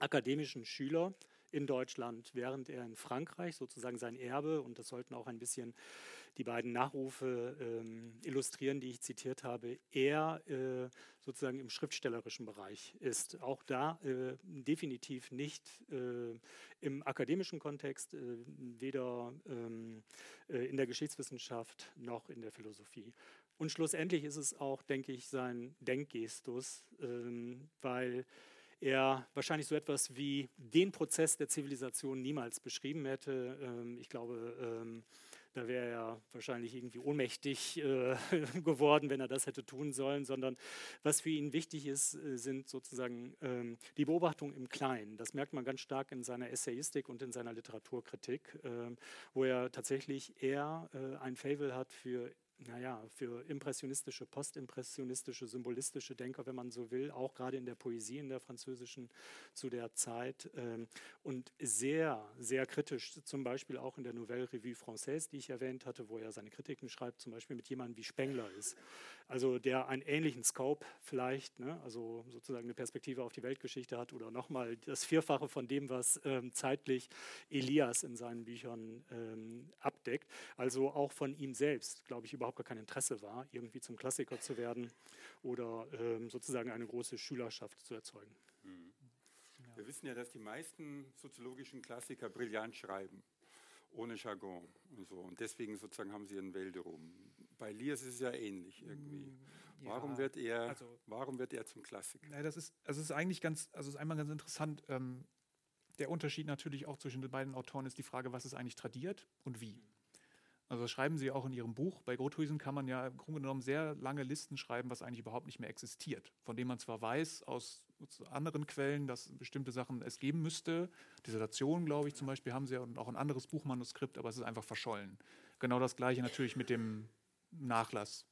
akademischen Schüler in Deutschland, während er in Frankreich sozusagen sein Erbe, und das sollten auch ein bisschen die beiden Nachrufe ähm, illustrieren, die ich zitiert habe, er äh, sozusagen im schriftstellerischen Bereich ist. Auch da äh, definitiv nicht äh, im akademischen Kontext, äh, weder ähm, äh, in der Geschichtswissenschaft noch in der Philosophie. Und schlussendlich ist es auch, denke ich, sein Denkgestus, ähm, weil er wahrscheinlich so etwas wie den Prozess der Zivilisation niemals beschrieben hätte. Ähm, ich glaube, ähm, da wäre er wahrscheinlich irgendwie ohnmächtig äh, geworden, wenn er das hätte tun sollen, sondern was für ihn wichtig ist, äh, sind sozusagen ähm, die Beobachtungen im Kleinen. Das merkt man ganz stark in seiner Essayistik und in seiner Literaturkritik, wo er tatsächlich eher äh, ein Fable hat für naja, für impressionistische, postimpressionistische, symbolistische Denker, wenn man so will, auch gerade in der Poesie in der französischen zu der Zeit ähm, und sehr, sehr kritisch, zum Beispiel auch in der Nouvelle Revue Française, die ich erwähnt hatte, wo er seine Kritiken schreibt, zum Beispiel mit jemandem wie Spengler ist, also der einen ähnlichen Scope vielleicht, ne, also sozusagen eine Perspektive auf die Weltgeschichte hat oder nochmal das Vierfache von dem, was ähm, zeitlich Elias in seinen Büchern ähm, abdeckt, also auch von ihm selbst, glaube ich, überhaupt überhaupt gar kein Interesse war, irgendwie zum Klassiker zu werden oder ähm, sozusagen eine große Schülerschaft zu erzeugen. Mhm. Wir wissen ja, dass die meisten soziologischen Klassiker brillant schreiben, ohne Jargon und so. Und deswegen sozusagen haben sie ihren Wälderum. Bei Liers ist es ja ähnlich irgendwie. Mm, ja, warum, wird er, also, warum wird er zum Klassiker? Ja, das ist, also ist eigentlich ganz, also ist einmal ganz interessant. Ähm, der Unterschied natürlich auch zwischen den beiden Autoren ist die Frage, was ist eigentlich tradiert und wie. Also schreiben Sie auch in Ihrem Buch. Bei Grothuisen kann man ja im Grunde genommen sehr lange Listen schreiben, was eigentlich überhaupt nicht mehr existiert. Von dem man zwar weiß aus anderen Quellen, dass bestimmte Sachen es geben müsste. Dissertation, glaube ich, zum Beispiel haben Sie ja und auch ein anderes Buchmanuskript, aber es ist einfach verschollen. Genau das gleiche natürlich mit dem Nachlass.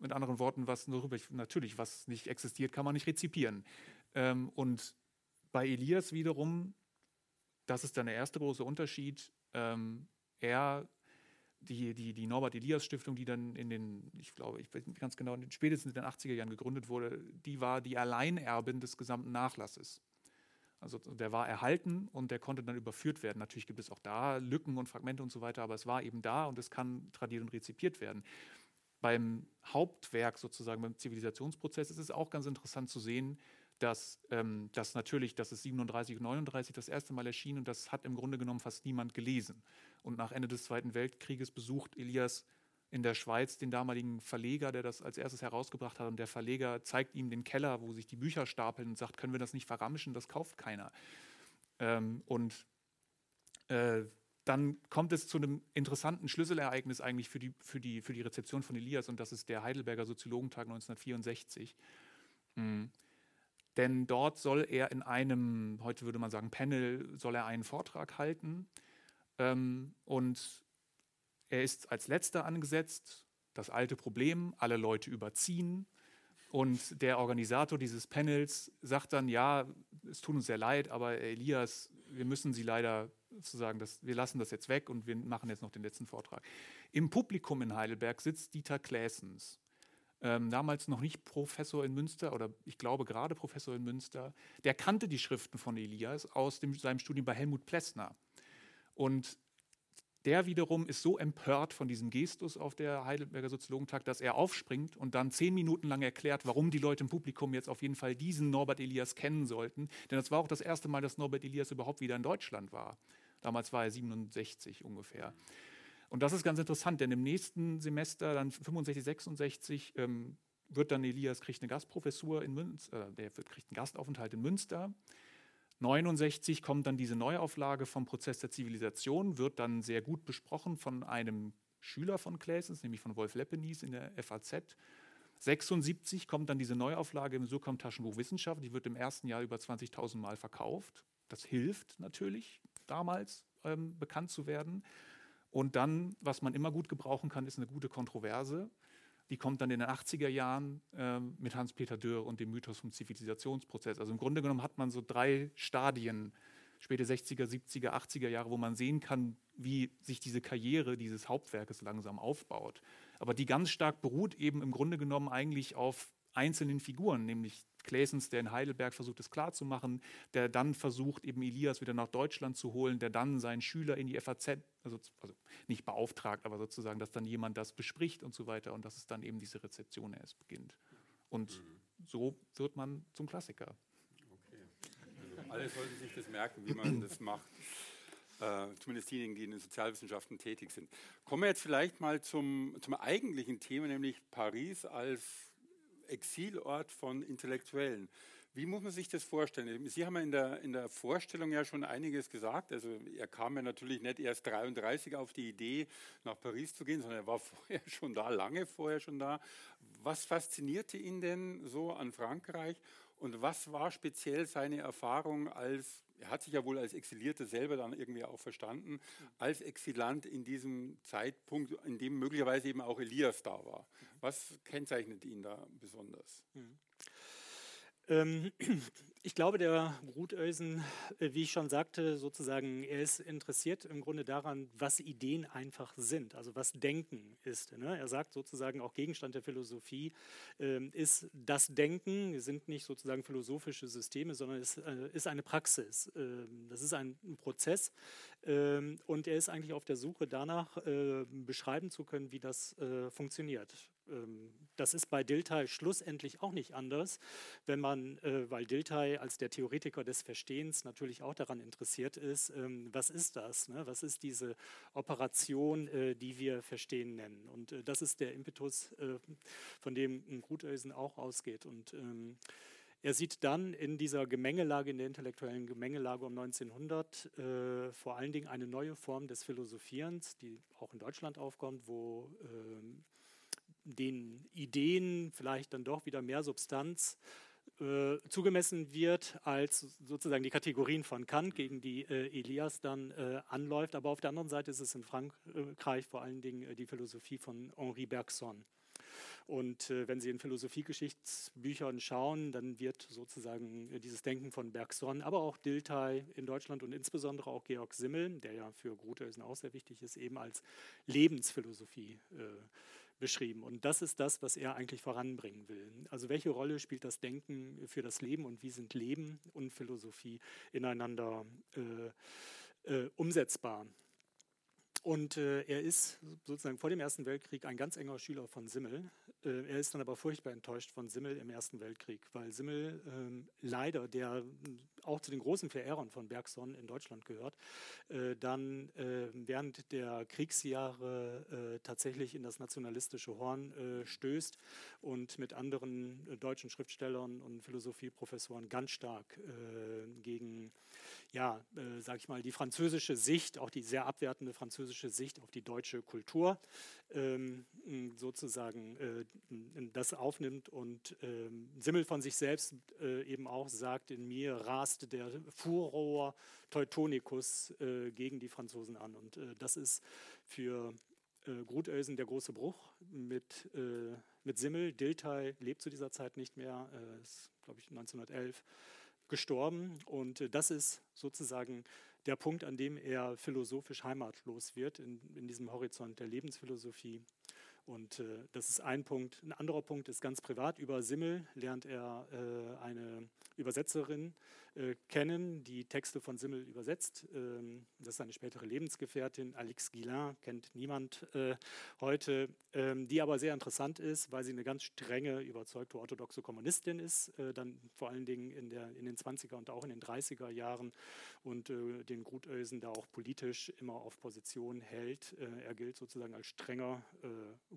Mit anderen Worten, was natürlich, was nicht existiert, kann man nicht rezipieren. Ähm, und bei Elias wiederum, das ist dann der erste große Unterschied. Ähm, er die, die, die Norbert Elias Stiftung, die dann in den, ich glaube, ich weiß nicht ganz genau, in den spätestens in den 80er Jahren gegründet wurde, die war die Alleinerbin des gesamten Nachlasses. Also der war erhalten und der konnte dann überführt werden. Natürlich gibt es auch da Lücken und Fragmente und so weiter, aber es war eben da und es kann tradiert und rezipiert werden. Beim Hauptwerk sozusagen, beim Zivilisationsprozess ist es auch ganz interessant zu sehen, dass ähm, das natürlich, das ist 37 und 39 das erste Mal erschien und das hat im Grunde genommen fast niemand gelesen. Und nach Ende des Zweiten Weltkrieges besucht Elias in der Schweiz den damaligen Verleger, der das als erstes herausgebracht hat. Und der Verleger zeigt ihm den Keller, wo sich die Bücher stapeln und sagt, können wir das nicht verramschen, das kauft keiner. Ähm, und äh, dann kommt es zu einem interessanten Schlüsselereignis eigentlich für die, für, die, für die Rezeption von Elias und das ist der Heidelberger Soziologentag 1964. Mhm. Denn dort soll er in einem, heute würde man sagen, Panel, soll er einen Vortrag halten. Ähm, und er ist als letzter angesetzt. Das alte Problem, alle Leute überziehen. Und der Organisator dieses Panels sagt dann, ja, es tut uns sehr leid, aber Elias, wir müssen Sie leider sozusagen, das, wir lassen das jetzt weg und wir machen jetzt noch den letzten Vortrag. Im Publikum in Heidelberg sitzt Dieter Claessens ähm, damals noch nicht Professor in Münster oder ich glaube gerade Professor in Münster, der kannte die Schriften von Elias aus dem, seinem Studium bei Helmut Plessner. Und der wiederum ist so empört von diesem Gestus auf der Heidelberger Soziologentag, dass er aufspringt und dann zehn Minuten lang erklärt, warum die Leute im Publikum jetzt auf jeden Fall diesen Norbert Elias kennen sollten. Denn das war auch das erste Mal, dass Norbert Elias überhaupt wieder in Deutschland war. Damals war er 67 ungefähr. Und das ist ganz interessant, denn im nächsten Semester, dann 65, 66, ähm, wird dann Elias kriegt eine Gastprofessur in Münster, äh, der kriegt einen Gastaufenthalt in Münster. 69 kommt dann diese Neuauflage vom Prozess der Zivilisation, wird dann sehr gut besprochen von einem Schüler von Claessens, nämlich von Wolf Leppenis in der FAZ. 76 kommt dann diese Neuauflage im Surkamp Taschenbuch Wissenschaft, die wird im ersten Jahr über 20.000 Mal verkauft. Das hilft natürlich damals ähm, bekannt zu werden. Und dann, was man immer gut gebrauchen kann, ist eine gute Kontroverse. Die kommt dann in den 80er Jahren äh, mit Hans-Peter Dürr und dem Mythos vom Zivilisationsprozess. Also im Grunde genommen hat man so drei Stadien, späte 60er, 70er, 80er Jahre, wo man sehen kann, wie sich diese Karriere dieses Hauptwerkes langsam aufbaut. Aber die ganz stark beruht eben im Grunde genommen eigentlich auf einzelnen Figuren, nämlich Claessens, der in Heidelberg versucht, es klarzumachen, der dann versucht, eben Elias wieder nach Deutschland zu holen, der dann seinen Schüler in die FAZ, also, also nicht beauftragt, aber sozusagen, dass dann jemand das bespricht und so weiter und dass es dann eben diese Rezeption erst beginnt. Und mhm. so wird man zum Klassiker. Okay. Also alle sollten sich das merken, wie man das macht. Äh, zumindest diejenigen, die in den Sozialwissenschaften tätig sind. Kommen wir jetzt vielleicht mal zum, zum eigentlichen Thema, nämlich Paris als Exilort von Intellektuellen. Wie muss man sich das vorstellen? Sie haben ja in der, in der Vorstellung ja schon einiges gesagt. Also er kam ja natürlich nicht erst 33 auf die Idee, nach Paris zu gehen, sondern er war vorher schon da, lange vorher schon da. Was faszinierte ihn denn so an Frankreich? Und was war speziell seine Erfahrung als, er hat sich ja wohl als Exilierter selber dann irgendwie auch verstanden, als Exilant in diesem Zeitpunkt, in dem möglicherweise eben auch Elias da war. Was kennzeichnet ihn da besonders? Ähm, ich glaube, der Ruthösen, äh, wie ich schon sagte, sozusagen, er ist interessiert im Grunde daran, was Ideen einfach sind, also was Denken ist. Ne? Er sagt sozusagen, auch Gegenstand der Philosophie ähm, ist das Denken, es sind nicht sozusagen philosophische Systeme, sondern es äh, ist eine Praxis. Ähm, das ist ein Prozess und er ist eigentlich auf der Suche danach, äh, beschreiben zu können, wie das funktioniert. Ähm, das ist bei Dilthey schlussendlich auch nicht anders, wenn man, äh, weil Dilthey als der Theoretiker des Verstehens natürlich auch daran interessiert ist, ähm, was ist das? Ne? Was ist diese Operation, äh, die wir Verstehen nennen? Und äh, das ist der Impetus, von dem Gruthausen auch ausgeht. Und ähm, Er sieht dann in dieser Gemengelage, in der intellektuellen Gemengelage um 1900 äh, vor allen Dingen eine neue Form des Philosophierens, die auch in Deutschland aufkommt, wo äh, den Ideen vielleicht dann doch wieder mehr Substanz äh, zugemessen wird als sozusagen die Kategorien von Kant, gegen die äh, Elias dann äh, anläuft. Aber auf der anderen Seite ist es in Frankreich vor allen Dingen äh, die Philosophie von Henri Bergson. Und äh, wenn Sie in Philosophiegeschichtsbüchern schauen, dann wird sozusagen äh, dieses Denken von Bergson, aber auch Dilthey in Deutschland und insbesondere auch Georg Simmel, der ja für Grutelsen auch sehr wichtig ist, eben als Lebensphilosophie äh, beschrieben. Und das ist das, was er eigentlich voranbringen will. Also welche Rolle spielt das Denken für das Leben und wie sind Leben und Philosophie ineinander äh, äh, umsetzbar? Und äh, er ist sozusagen vor dem Ersten Weltkrieg ein ganz enger Schüler von Simmel. Äh, er ist dann aber furchtbar enttäuscht von Simmel im Ersten Weltkrieg, weil Simmel äh, leider, der auch zu den großen Verehrern von Bergson in Deutschland gehört, äh, dann äh, während der Kriegsjahre äh, tatsächlich in das nationalistische Horn stößt und mit anderen deutschen Schriftstellern und Philosophieprofessoren ganz stark gegen, ja, sag ich mal, die französische Sicht, auch die sehr abwertende französische Sicht auf die deutsche Kultur ähm, sozusagen äh, das aufnimmt und ähm, Simmel von sich selbst äh, eben auch sagt, in mir raste der Furor Teutonicus äh, gegen die Franzosen an. Und äh, das ist für äh, Grutösen der große Bruch mit, äh, mit Simmel. Dilthey lebt zu dieser Zeit nicht mehr, ist, glaube ich, 1911 gestorben. Und das ist sozusagen der Punkt, an dem er philosophisch heimatlos wird, in, in diesem Horizont der Lebensphilosophie. Und äh, das ist ein Punkt. Ein anderer Punkt ist ganz privat. Über Simmel lernt er äh, eine Übersetzerin äh, kennen, die Texte von Simmel übersetzt. Ähm, das ist eine spätere Lebensgefährtin, Alix Guillain, kennt niemand äh, heute, ähm, die aber sehr interessant ist, weil sie eine ganz strenge, überzeugte orthodoxe Kommunistin ist, äh, dann vor allen Dingen in, der, in den 20er und auch in den 30er Jahren und äh, den Grutösen da auch politisch immer auf Position hält. er gilt sozusagen als strenger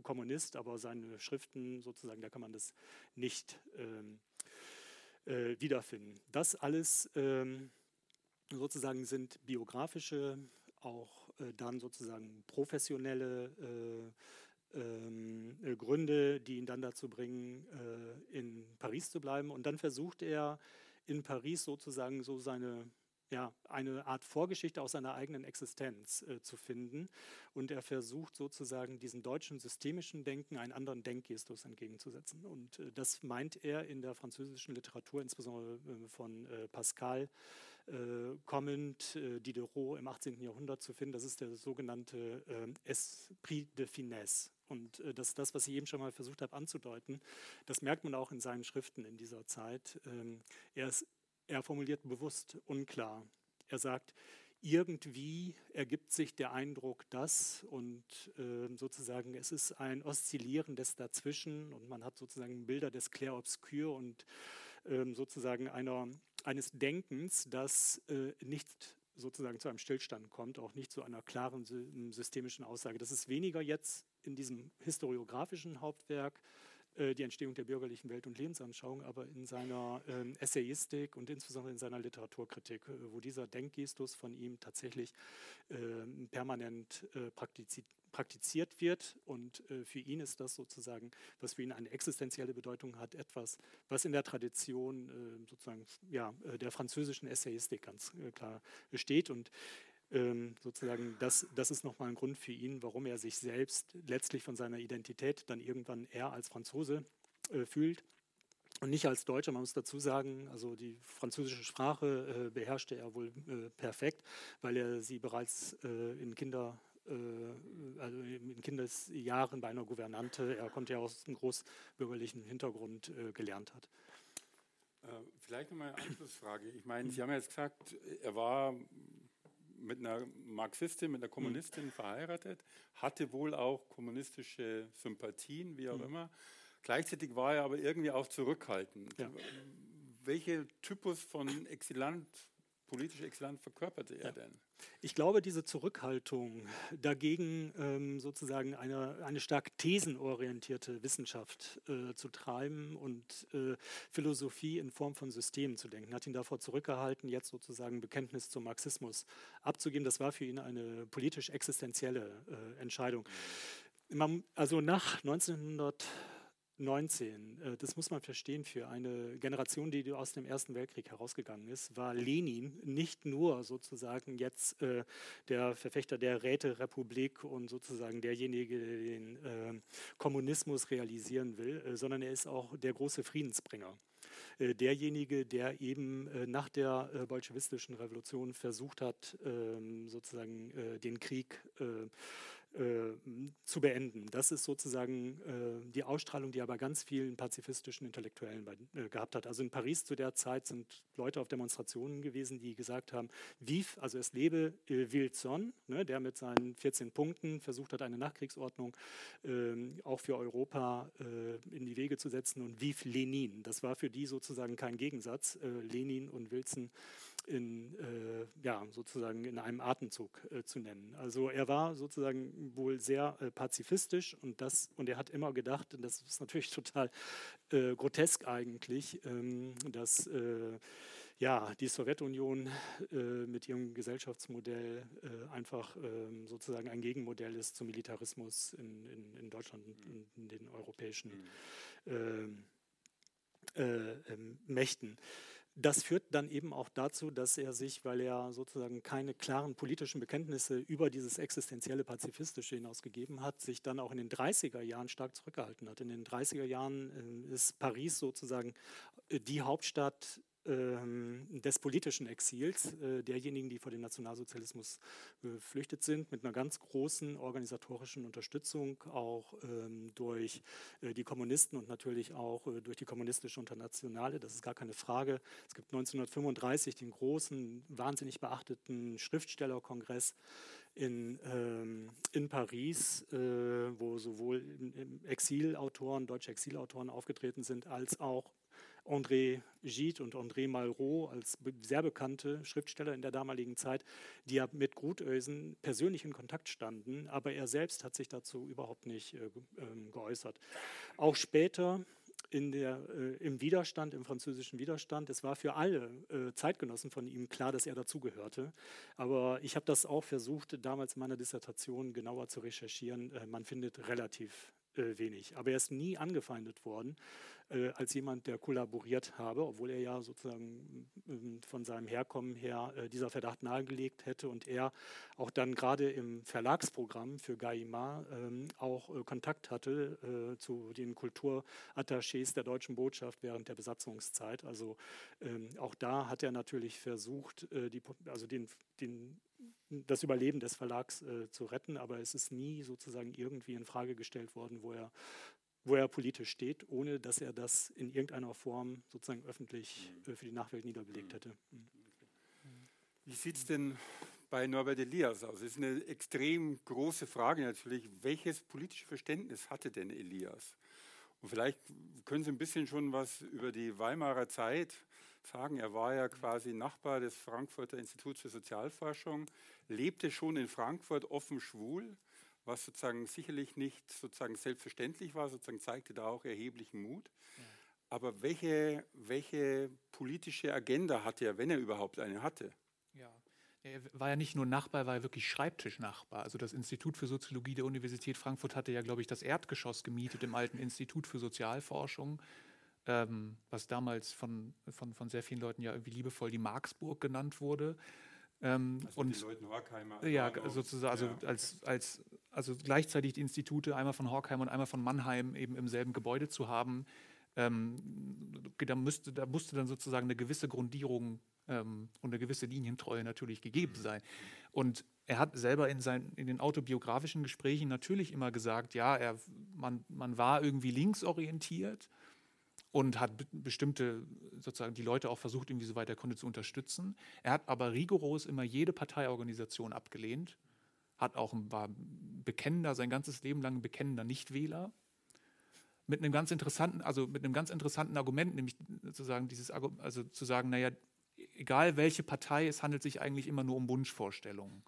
Kommunist, aber seine Schriften sozusagen, da kann man das nicht ähm, äh, wiederfinden. Das alles ähm, sozusagen sind biografische, auch äh, dann sozusagen professionelle äh, ähm, äh, Gründe, die ihn dann dazu bringen, äh, in Paris zu bleiben. Und dann versucht er in Paris sozusagen so seine ja, eine Art Vorgeschichte aus seiner eigenen Existenz äh, zu finden. Und er versucht sozusagen diesem deutschen systemischen Denken einen anderen Denkgestus entgegenzusetzen. Und äh, das meint er in der französischen Literatur, insbesondere äh, von äh, Pascal äh, kommend, äh, Diderot im 18. Jahrhundert zu finden. Das ist der sogenannte Esprit de Finesse. Und das ist das, was ich eben schon mal versucht habe anzudeuten. Das merkt man auch in seinen Schriften in dieser Zeit. Ähm, er ist er formuliert bewusst unklar. Er sagt, irgendwie ergibt sich der Eindruck, dass und äh, sozusagen es ist ein Oszillieren des Dazwischen und man hat sozusagen Bilder des Clair-Obscur und äh, sozusagen einer, eines Denkens, das äh, nicht sozusagen zu einem Stillstand kommt, auch nicht zu einer klaren systemischen Aussage. Das ist weniger jetzt in diesem historiografischen Hauptwerk äh, die Entstehung der bürgerlichen Welt- und Lebensanschauung, aber in seiner ähm, Essayistik und insbesondere in seiner Literaturkritik, äh, wo dieser Denkgestus von ihm tatsächlich äh, permanent äh, praktiziert praktiziert wird. Und äh, für ihn ist das sozusagen, was für ihn eine existenzielle Bedeutung hat, etwas, was in der Tradition äh, sozusagen ja, der französischen Essayistik ganz äh, klar steht. Und ähm, sozusagen, das, das ist nochmal ein Grund für ihn, warum er sich selbst letztlich von seiner Identität dann irgendwann eher als Franzose äh, fühlt und nicht als Deutscher. Man muss dazu sagen, also die französische Sprache äh, beherrschte er wohl äh, perfekt, weil er sie bereits äh, in Kinder äh, also in Kindesjahren bei einer Gouvernante, er konnte ja aus einem großbürgerlichen Hintergrund äh, gelernt hat. Vielleicht nochmal eine Anschlussfrage. Ich meine, Sie haben jetzt gesagt, er war mit einer Marxistin, mit einer mhm. Kommunistin verheiratet, hatte wohl auch kommunistische Sympathien, wie auch mhm. immer. Gleichzeitig war er aber irgendwie auch zurückhaltend. Ja. Welche Typus von Exilant politische Exzellent verkörperte er ja. denn? Ich glaube, diese Zurückhaltung dagegen, ähm, sozusagen eine, eine stark thesenorientierte Wissenschaft äh, zu treiben und äh, Philosophie in Form von Systemen zu denken, hat ihn davor zurückgehalten, jetzt sozusagen Bekenntnis zum Marxismus abzugeben. Das war für ihn eine politisch existenzielle äh, Entscheidung. Man, also nach 1900 19, äh, das muss man verstehen, für eine Generation, die aus dem Ersten Weltkrieg herausgegangen ist, war Lenin nicht nur sozusagen jetzt äh, der Verfechter der Räterepublik und sozusagen derjenige, der den äh, Kommunismus realisieren will, sondern er ist auch der große Friedensbringer. Derjenige, der eben nach der bolschewistischen Revolution versucht hat, ähm, sozusagen den Krieg zu beenden. Das ist sozusagen die Ausstrahlung, die aber ganz vielen pazifistischen Intellektuellen gehabt hat. Also in Paris zu der Zeit sind Leute auf Demonstrationen gewesen, die gesagt haben, Vive, also es lebe Wilson, ne, der mit seinen 14 Punkten versucht hat, eine Nachkriegsordnung ähm, auch für Europa in die Wege zu setzen und Vive Lenin. Das war für die sozusagen kein Gegensatz, äh, Lenin und Wilson in, äh, ja, sozusagen in einem Atemzug äh, zu nennen. Also er war sozusagen wohl sehr äh, pazifistisch und, das, und er hat immer gedacht, und das ist natürlich total äh, grotesk eigentlich, ähm, dass äh, ja, die Sowjetunion mit ihrem Gesellschaftsmodell einfach ähm, sozusagen ein Gegenmodell ist zum Militarismus in, in, in Deutschland und in den europäischen mhm. Ähm, äh, ähm, Mächten. Das führt dann eben auch dazu, dass er sich, weil er sozusagen keine klaren politischen Bekenntnisse über dieses existenzielle Pazifistische hinaus gegeben hat, sich dann auch in den 30er Jahren stark zurückgehalten hat. In den 30er Jahren äh, ist Paris sozusagen äh, die Hauptstadt ähm, des politischen Exils, äh, derjenigen, die vor dem Nationalsozialismus geflüchtet sind, mit einer ganz großen organisatorischen Unterstützung, auch ähm, durch äh, die Kommunisten und natürlich auch äh, durch die kommunistische Internationale. Das ist gar keine Frage. Es gibt 1935 den großen, wahnsinnig beachteten Schriftstellerkongress in, ähm, in Paris, wo sowohl Exilautoren, deutsche Exilautoren aufgetreten sind, als auch André Gide und André Malraux als sehr bekannte Schriftsteller in der damaligen Zeit, die ja mit Grutösen persönlich in Kontakt standen, aber er selbst hat sich dazu überhaupt nicht äh, äh, geäußert. Auch später der, äh, im Widerstand, im französischen Widerstand. Es war für alle äh, Zeitgenossen von ihm klar, dass er dazugehörte. Aber ich habe das auch versucht, damals in meiner Dissertation genauer zu recherchieren. Äh, man findet relativ äh, wenig. Aber er ist nie angefeindet worden äh, als jemand, der kollaboriert habe, obwohl er ja sozusagen äh, von seinem Herkommen her äh, dieser Verdacht nahegelegt hätte und er auch dann gerade im Verlagsprogramm für Gaimar ähm, auch äh, Kontakt hatte äh, zu den Kulturattachés der deutschen Botschaft während der Besatzungszeit. Also ähm, auch da hat er natürlich versucht, die, also den, den das Überleben des Verlags äh, zu retten, aber es ist nie sozusagen irgendwie in Frage gestellt worden, wo er, wo er politisch steht, ohne dass er das in irgendeiner Form sozusagen öffentlich äh, für die Nachwelt niedergelegt hätte. Mhm. Wie sieht es denn bei Norbert Elias aus? Das ist eine extrem große Frage natürlich. Welches politische Verständnis hatte denn Elias? Und vielleicht können Sie ein bisschen schon was über die Weimarer Zeit sagen. Er war ja quasi Nachbar des Frankfurter Instituts für Sozialforschung, lebte schon in Frankfurt offen schwul, was sozusagen sicherlich nicht sozusagen selbstverständlich war, sozusagen zeigte da auch erheblichen Mut. Ja. Aber welche, welche politische Agenda hatte er, wenn er überhaupt eine hatte? Ja, er war ja nicht nur Nachbar, er war ja wirklich Schreibtischnachbar. Also das Institut für Soziologie der Universität Frankfurt hatte ja, glaube ich, das Erdgeschoss gemietet im alten Institut für Sozialforschung, ähm, was damals von, von, von sehr vielen Leuten ja irgendwie liebevoll die Marksburg genannt wurde. Ähm, also und die Leuten Horkheimer. Ja, sozusagen, also, ja. als, als, also gleichzeitig die Institute, einmal von Horkheim und einmal von Mannheim, eben im selben Gebäude zu haben. Ähm, da, müsste, da musste dann sozusagen eine gewisse Grundierung ähm, und eine gewisse Linientreue natürlich gegeben sein. Und er hat selber in, seinen, in den autobiografischen Gesprächen natürlich immer gesagt, ja, er, man, man war irgendwie linksorientiert und hat bestimmte, sozusagen die Leute auch versucht, irgendwie so weit er konnte zu unterstützen. Er hat aber rigoros immer jede Parteiorganisation abgelehnt, hat auch, war bekennender, sein ganzes Leben lang bekennender Nichtwähler mit einem ganz interessanten, also mit einem ganz interessanten Argument, nämlich sozusagen dieses, also zu sagen, naja, egal welche Partei, es handelt sich eigentlich immer nur um Wunschvorstellungen.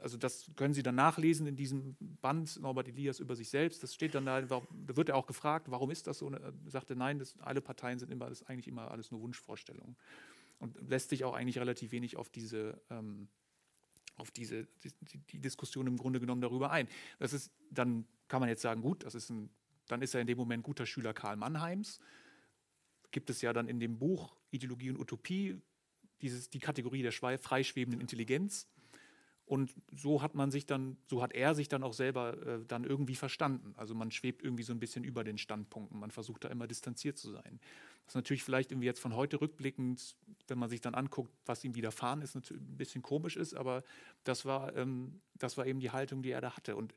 Also das können Sie dann nachlesen in diesem Band Norbert Elias über sich selbst. Das steht dann da, da wird er auch gefragt, warum ist das so? Und er sagte, nein, das, alle Parteien sind immer, das ist eigentlich immer alles nur Wunschvorstellungen. Und lässt sich auch eigentlich relativ wenig auf diese, ähm, auf diese die, die, Diskussion im Grunde genommen darüber ein. Das ist, dann kann man jetzt sagen, gut, das ist ein, dann ist er in dem Moment guter Schüler Karl Mannheims. Gibt es ja dann in dem Buch Ideologie und Utopie dieses, die Kategorie der freischwebenden Intelligenz und so hat man sich dann, so hat er sich dann auch selber äh, dann irgendwie verstanden. Also man schwebt irgendwie so ein bisschen über den Standpunkten. Man versucht da immer distanziert zu sein. Was natürlich vielleicht irgendwie jetzt von heute rückblickend, wenn man sich dann anguckt, was ihm widerfahren ist, natürlich ein bisschen komisch ist, aber das war, ähm, das war eben die Haltung, die er da hatte. Und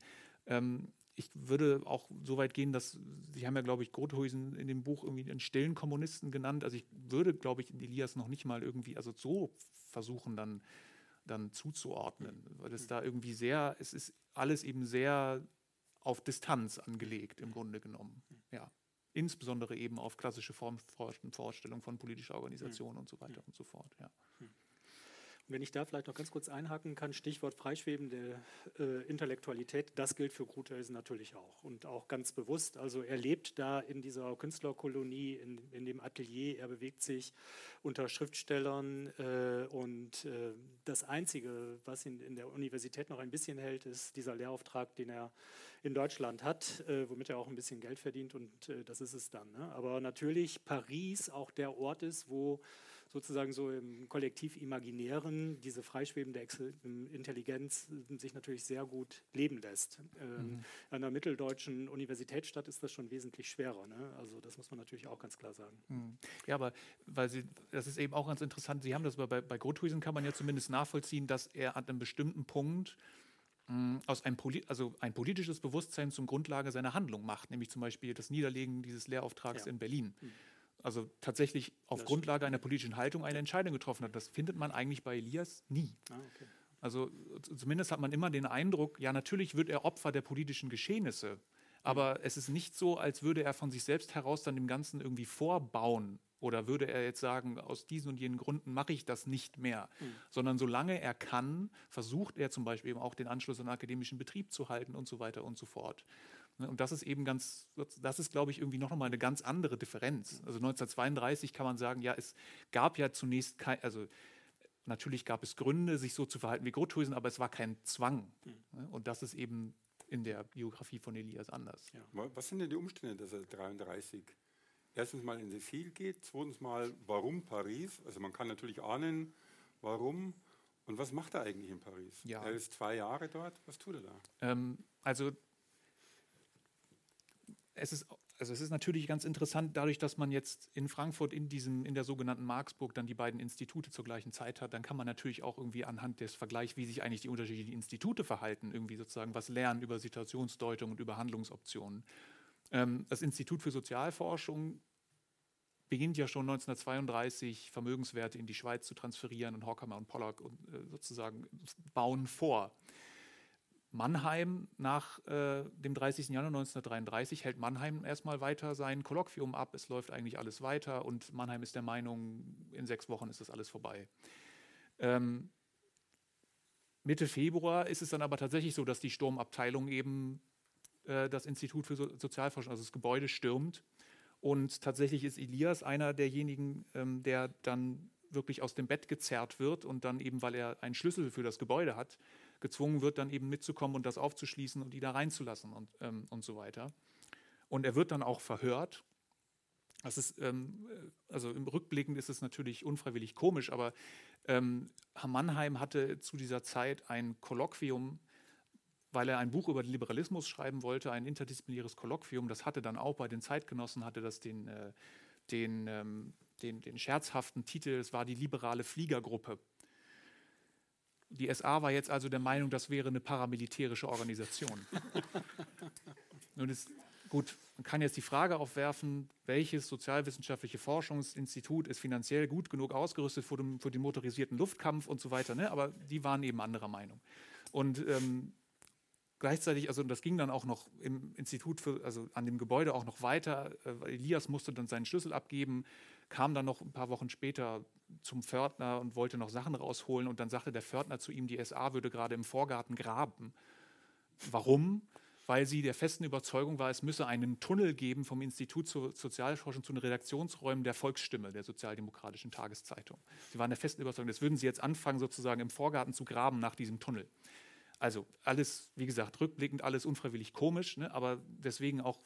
ähm, ich würde auch so weit gehen, dass Sie haben ja, glaube ich, Grothuisen in dem Buch irgendwie einen stillen Kommunisten genannt. Also ich würde, glaube ich, Elias noch nicht mal irgendwie, also so versuchen dann dann zuzuordnen, weil es da irgendwie sehr, es ist alles eben sehr auf Distanz angelegt im Grunde genommen. Ja. Insbesondere eben auf klassische Vorstellungen von politischer Organisation und so weiter und so fort. Ja. Wenn ich da vielleicht noch ganz kurz einhaken kann, Stichwort freischwebende äh, Intellektualität, das gilt für Gruthausen natürlich auch und auch ganz bewusst. Also er lebt da in dieser Künstlerkolonie, in, in dem Atelier, er bewegt sich unter Schriftstellern äh, und äh, das Einzige, was ihn in der Universität noch ein bisschen hält, ist dieser Lehrauftrag, den er in Deutschland hat, äh, womit er auch ein bisschen Geld verdient und äh, das ist es dann. Ne? Aber natürlich Paris auch der Ort ist, wo sozusagen so im Kollektiv Imaginären diese freischwebende Intelligenz sich natürlich sehr gut leben lässt. Ähm, mhm. An einer mitteldeutschen Universitätsstadt ist das schon wesentlich schwerer. Ne? Also das muss man natürlich auch ganz klar sagen. Mhm. Ja, aber weil Sie, das ist eben auch ganz interessant, Sie haben das bei, bei Grothuisen kann man ja zumindest nachvollziehen, dass er an einem bestimmten Punkt mm, aus einem also ein politisches Bewusstsein zum Grundlage seiner Handlung macht, nämlich zum Beispiel das Niederlegen dieses Lehrauftrags ja. in Berlin. Mhm also tatsächlich auf das Grundlage einer politischen Haltung eine Entscheidung getroffen hat. Das findet man eigentlich bei Elias nie. Ah, okay. Also zumindest hat man immer den Eindruck, ja, natürlich wird er Opfer der politischen Geschehnisse, aber mhm. es ist nicht so, als würde er von sich selbst heraus dann dem Ganzen irgendwie vorbauen oder würde er jetzt sagen, aus diesen und jenen Gründen mache ich das nicht mehr, mhm. sondern solange er kann, versucht er zum Beispiel eben auch den Anschluss an den akademischen Betrieb zu halten und so weiter und so fort. Ne, und das ist eben ganz, das ist, glaube ich, irgendwie noch mal eine ganz andere Differenz. Also 1932 kann man sagen, ja, es gab ja zunächst kein, also natürlich gab es Gründe, sich so zu verhalten wie Grothusen, aber es war kein Zwang. Mhm. Und das ist eben in der Biografie von Elias anders. Ja. Was sind denn die Umstände, dass er 33 erstens mal in Exil geht, zweitens mal, warum Paris? Also man kann natürlich ahnen, warum. Und was macht er eigentlich in Paris? Ja. Er ist zwei Jahre dort. Was tut er da? Ähm, also es ist, also es ist natürlich ganz interessant, dadurch, dass man jetzt in Frankfurt in, diesem, in der sogenannten Marxburg dann die beiden Institute zur gleichen Zeit hat, dann kann man natürlich auch irgendwie anhand des Vergleichs, wie sich eigentlich die unterschiedlichen Institute verhalten, irgendwie sozusagen was lernen über Situationsdeutung und über Handlungsoptionen. Ähm, das Institut für Sozialforschung beginnt ja schon 1932 Vermögenswerte in die Schweiz zu transferieren und Horkheimer und Pollack und, äh, sozusagen bauen vor. Mannheim nach äh, dem 30. Januar 1933 hält Mannheim erstmal weiter sein Kolloquium ab. Es läuft eigentlich alles weiter und Mannheim ist der Meinung, in sechs Wochen ist das alles vorbei. Ähm, Mitte Februar ist es dann aber tatsächlich so, dass die Sturmabteilung eben äh, das Institut für so Sozialforschung, also das Gebäude, stürmt. Und tatsächlich ist Elias einer derjenigen, ähm, der dann wirklich aus dem Bett gezerrt wird und dann eben, weil er einen Schlüssel für das Gebäude hat, gezwungen wird, dann eben mitzukommen und das aufzuschließen und die da reinzulassen und, ähm, und so weiter. Und er wird dann auch verhört. Das ist, ähm, äh, also im Rückblickend ist es natürlich unfreiwillig komisch, aber ähm, Mannheim hatte zu dieser Zeit ein Kolloquium, weil er ein Buch über den Liberalismus schreiben wollte, ein interdisziplinäres Kolloquium. Das hatte dann auch bei den Zeitgenossen, hatte das den, äh, den, ähm, den, den scherzhaften Titel, es war die liberale Fliegergruppe. Die SA war jetzt also der Meinung, das wäre eine paramilitärische Organisation. Nun ist gut, man kann jetzt die Frage aufwerfen, welches sozialwissenschaftliche Forschungsinstitut ist finanziell gut genug ausgerüstet für den, für den motorisierten Luftkampf und so weiter. Ne? Aber die waren eben anderer Meinung. Und ähm, gleichzeitig, also das ging dann auch noch im Institut, für, also an dem Gebäude auch noch weiter. Äh, Elias musste dann seinen Schlüssel abgeben. Kam dann noch ein paar Wochen später zum Pförtner und wollte noch Sachen rausholen und dann sagte der Pförtner zu ihm, die SA würde gerade im Vorgarten graben. Warum? Weil sie der festen Überzeugung war, es müsse einen Tunnel geben vom Institut zur Sozialforschung zu den Redaktionsräumen der Volksstimme, der sozialdemokratischen Tageszeitung. Sie waren der festen Überzeugung, das würden sie jetzt anfangen, sozusagen im Vorgarten zu graben nach diesem Tunnel. Also alles, wie gesagt, rückblickend alles unfreiwillig komisch, ne, aber deswegen auch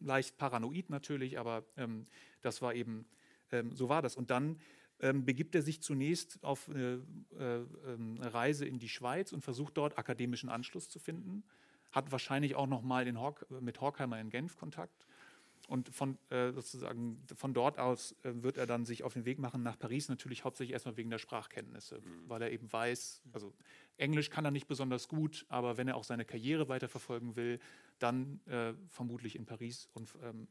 leicht paranoid natürlich, aber ähm, das war eben, ähm, so war das. Und dann ähm, begibt er sich zunächst auf eine, äh, ähm, eine, Reise in die Schweiz und versucht dort akademischen Anschluss zu finden. Hat wahrscheinlich auch noch mal Hork, mit Horkheimer in Genf Kontakt. Und von, äh, sozusagen, von dort aus äh, wird er dann sich auf den Weg machen nach Paris, natürlich hauptsächlich erstmal wegen der Sprachkenntnisse, mhm. weil er eben weiß, also Englisch kann er nicht besonders gut, aber wenn er auch seine Karriere weiterverfolgen will, dann äh, vermutlich in Paris. Und, ähm,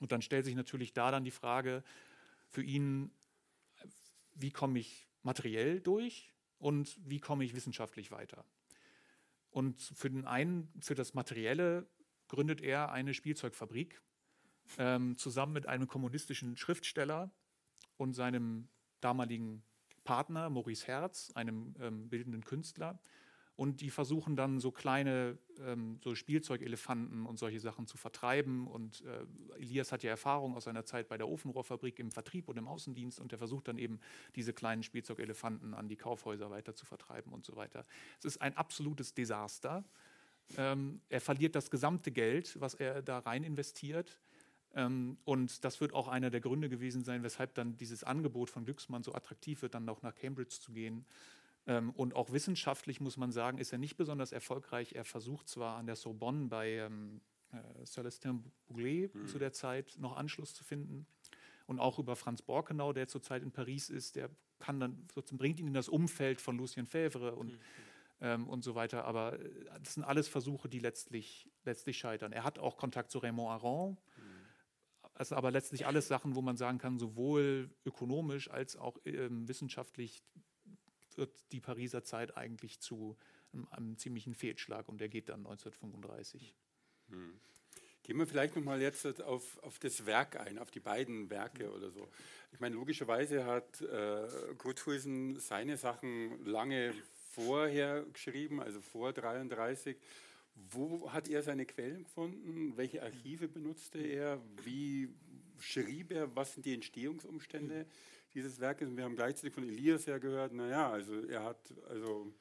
und dann stellt sich natürlich da dann die Frage für ihn, wie komme ich materiell durch und wie komme ich wissenschaftlich weiter. Und für den einen, für das Materielle, gründet er eine Spielzeugfabrik ähm, zusammen mit einem kommunistischen Schriftsteller und seinem damaligen Partner Maurice Herz, einem ähm, bildenden Künstler. Und die versuchen dann so kleine ähm, so Spielzeugelefanten und solche Sachen zu vertreiben. Und äh, Elias hat ja Erfahrung aus seiner Zeit bei der Ofenrohrfabrik im Vertrieb und im Außendienst. Und er versucht dann eben, diese kleinen Spielzeugelefanten an die Kaufhäuser weiter zu vertreiben und so weiter. Es ist ein absolutes Desaster. Ähm, er verliert das gesamte Geld, was er da rein investiert. Ähm, und das wird auch einer der Gründe gewesen sein, weshalb dann dieses Angebot von Glücksmann so attraktiv wird, dann auch nach Cambridge zu gehen und auch wissenschaftlich muss man sagen, ist er nicht besonders erfolgreich. Er versucht zwar an der Sorbonne bei ähm, äh, Celestin Bouglet mhm. zu der Zeit noch Anschluss zu finden und auch über Franz Borkenau, der zurzeit in Paris ist, der kann dann bringt ihn in das Umfeld von Lucien Fèvre und mhm. Ähm, und so weiter. Aber äh, das sind alles Versuche, die letztlich, letztlich scheitern. Er hat auch Kontakt zu Raymond Aron. Mhm. Das sind aber letztlich alles Sachen, wo man sagen kann, sowohl ökonomisch als auch ähm, wissenschaftlich wird die Pariser Zeit eigentlich zu einem, einem ziemlichen Fehlschlag und der geht dann 1935. Hm. Gehen wir vielleicht nochmal jetzt auf, auf das Werk ein, auf die beiden Werke oder so. Ich meine, logischerweise hat äh, Grothuisen seine Sachen lange vorher geschrieben, also vor 33. Wo hat er seine Quellen gefunden? Welche Archive benutzte er? Wie schrieb er? Was sind die Entstehungsumstände? Dieses Werkes. Und wir haben gleichzeitig von Elias ja gehört, naja, also er hat also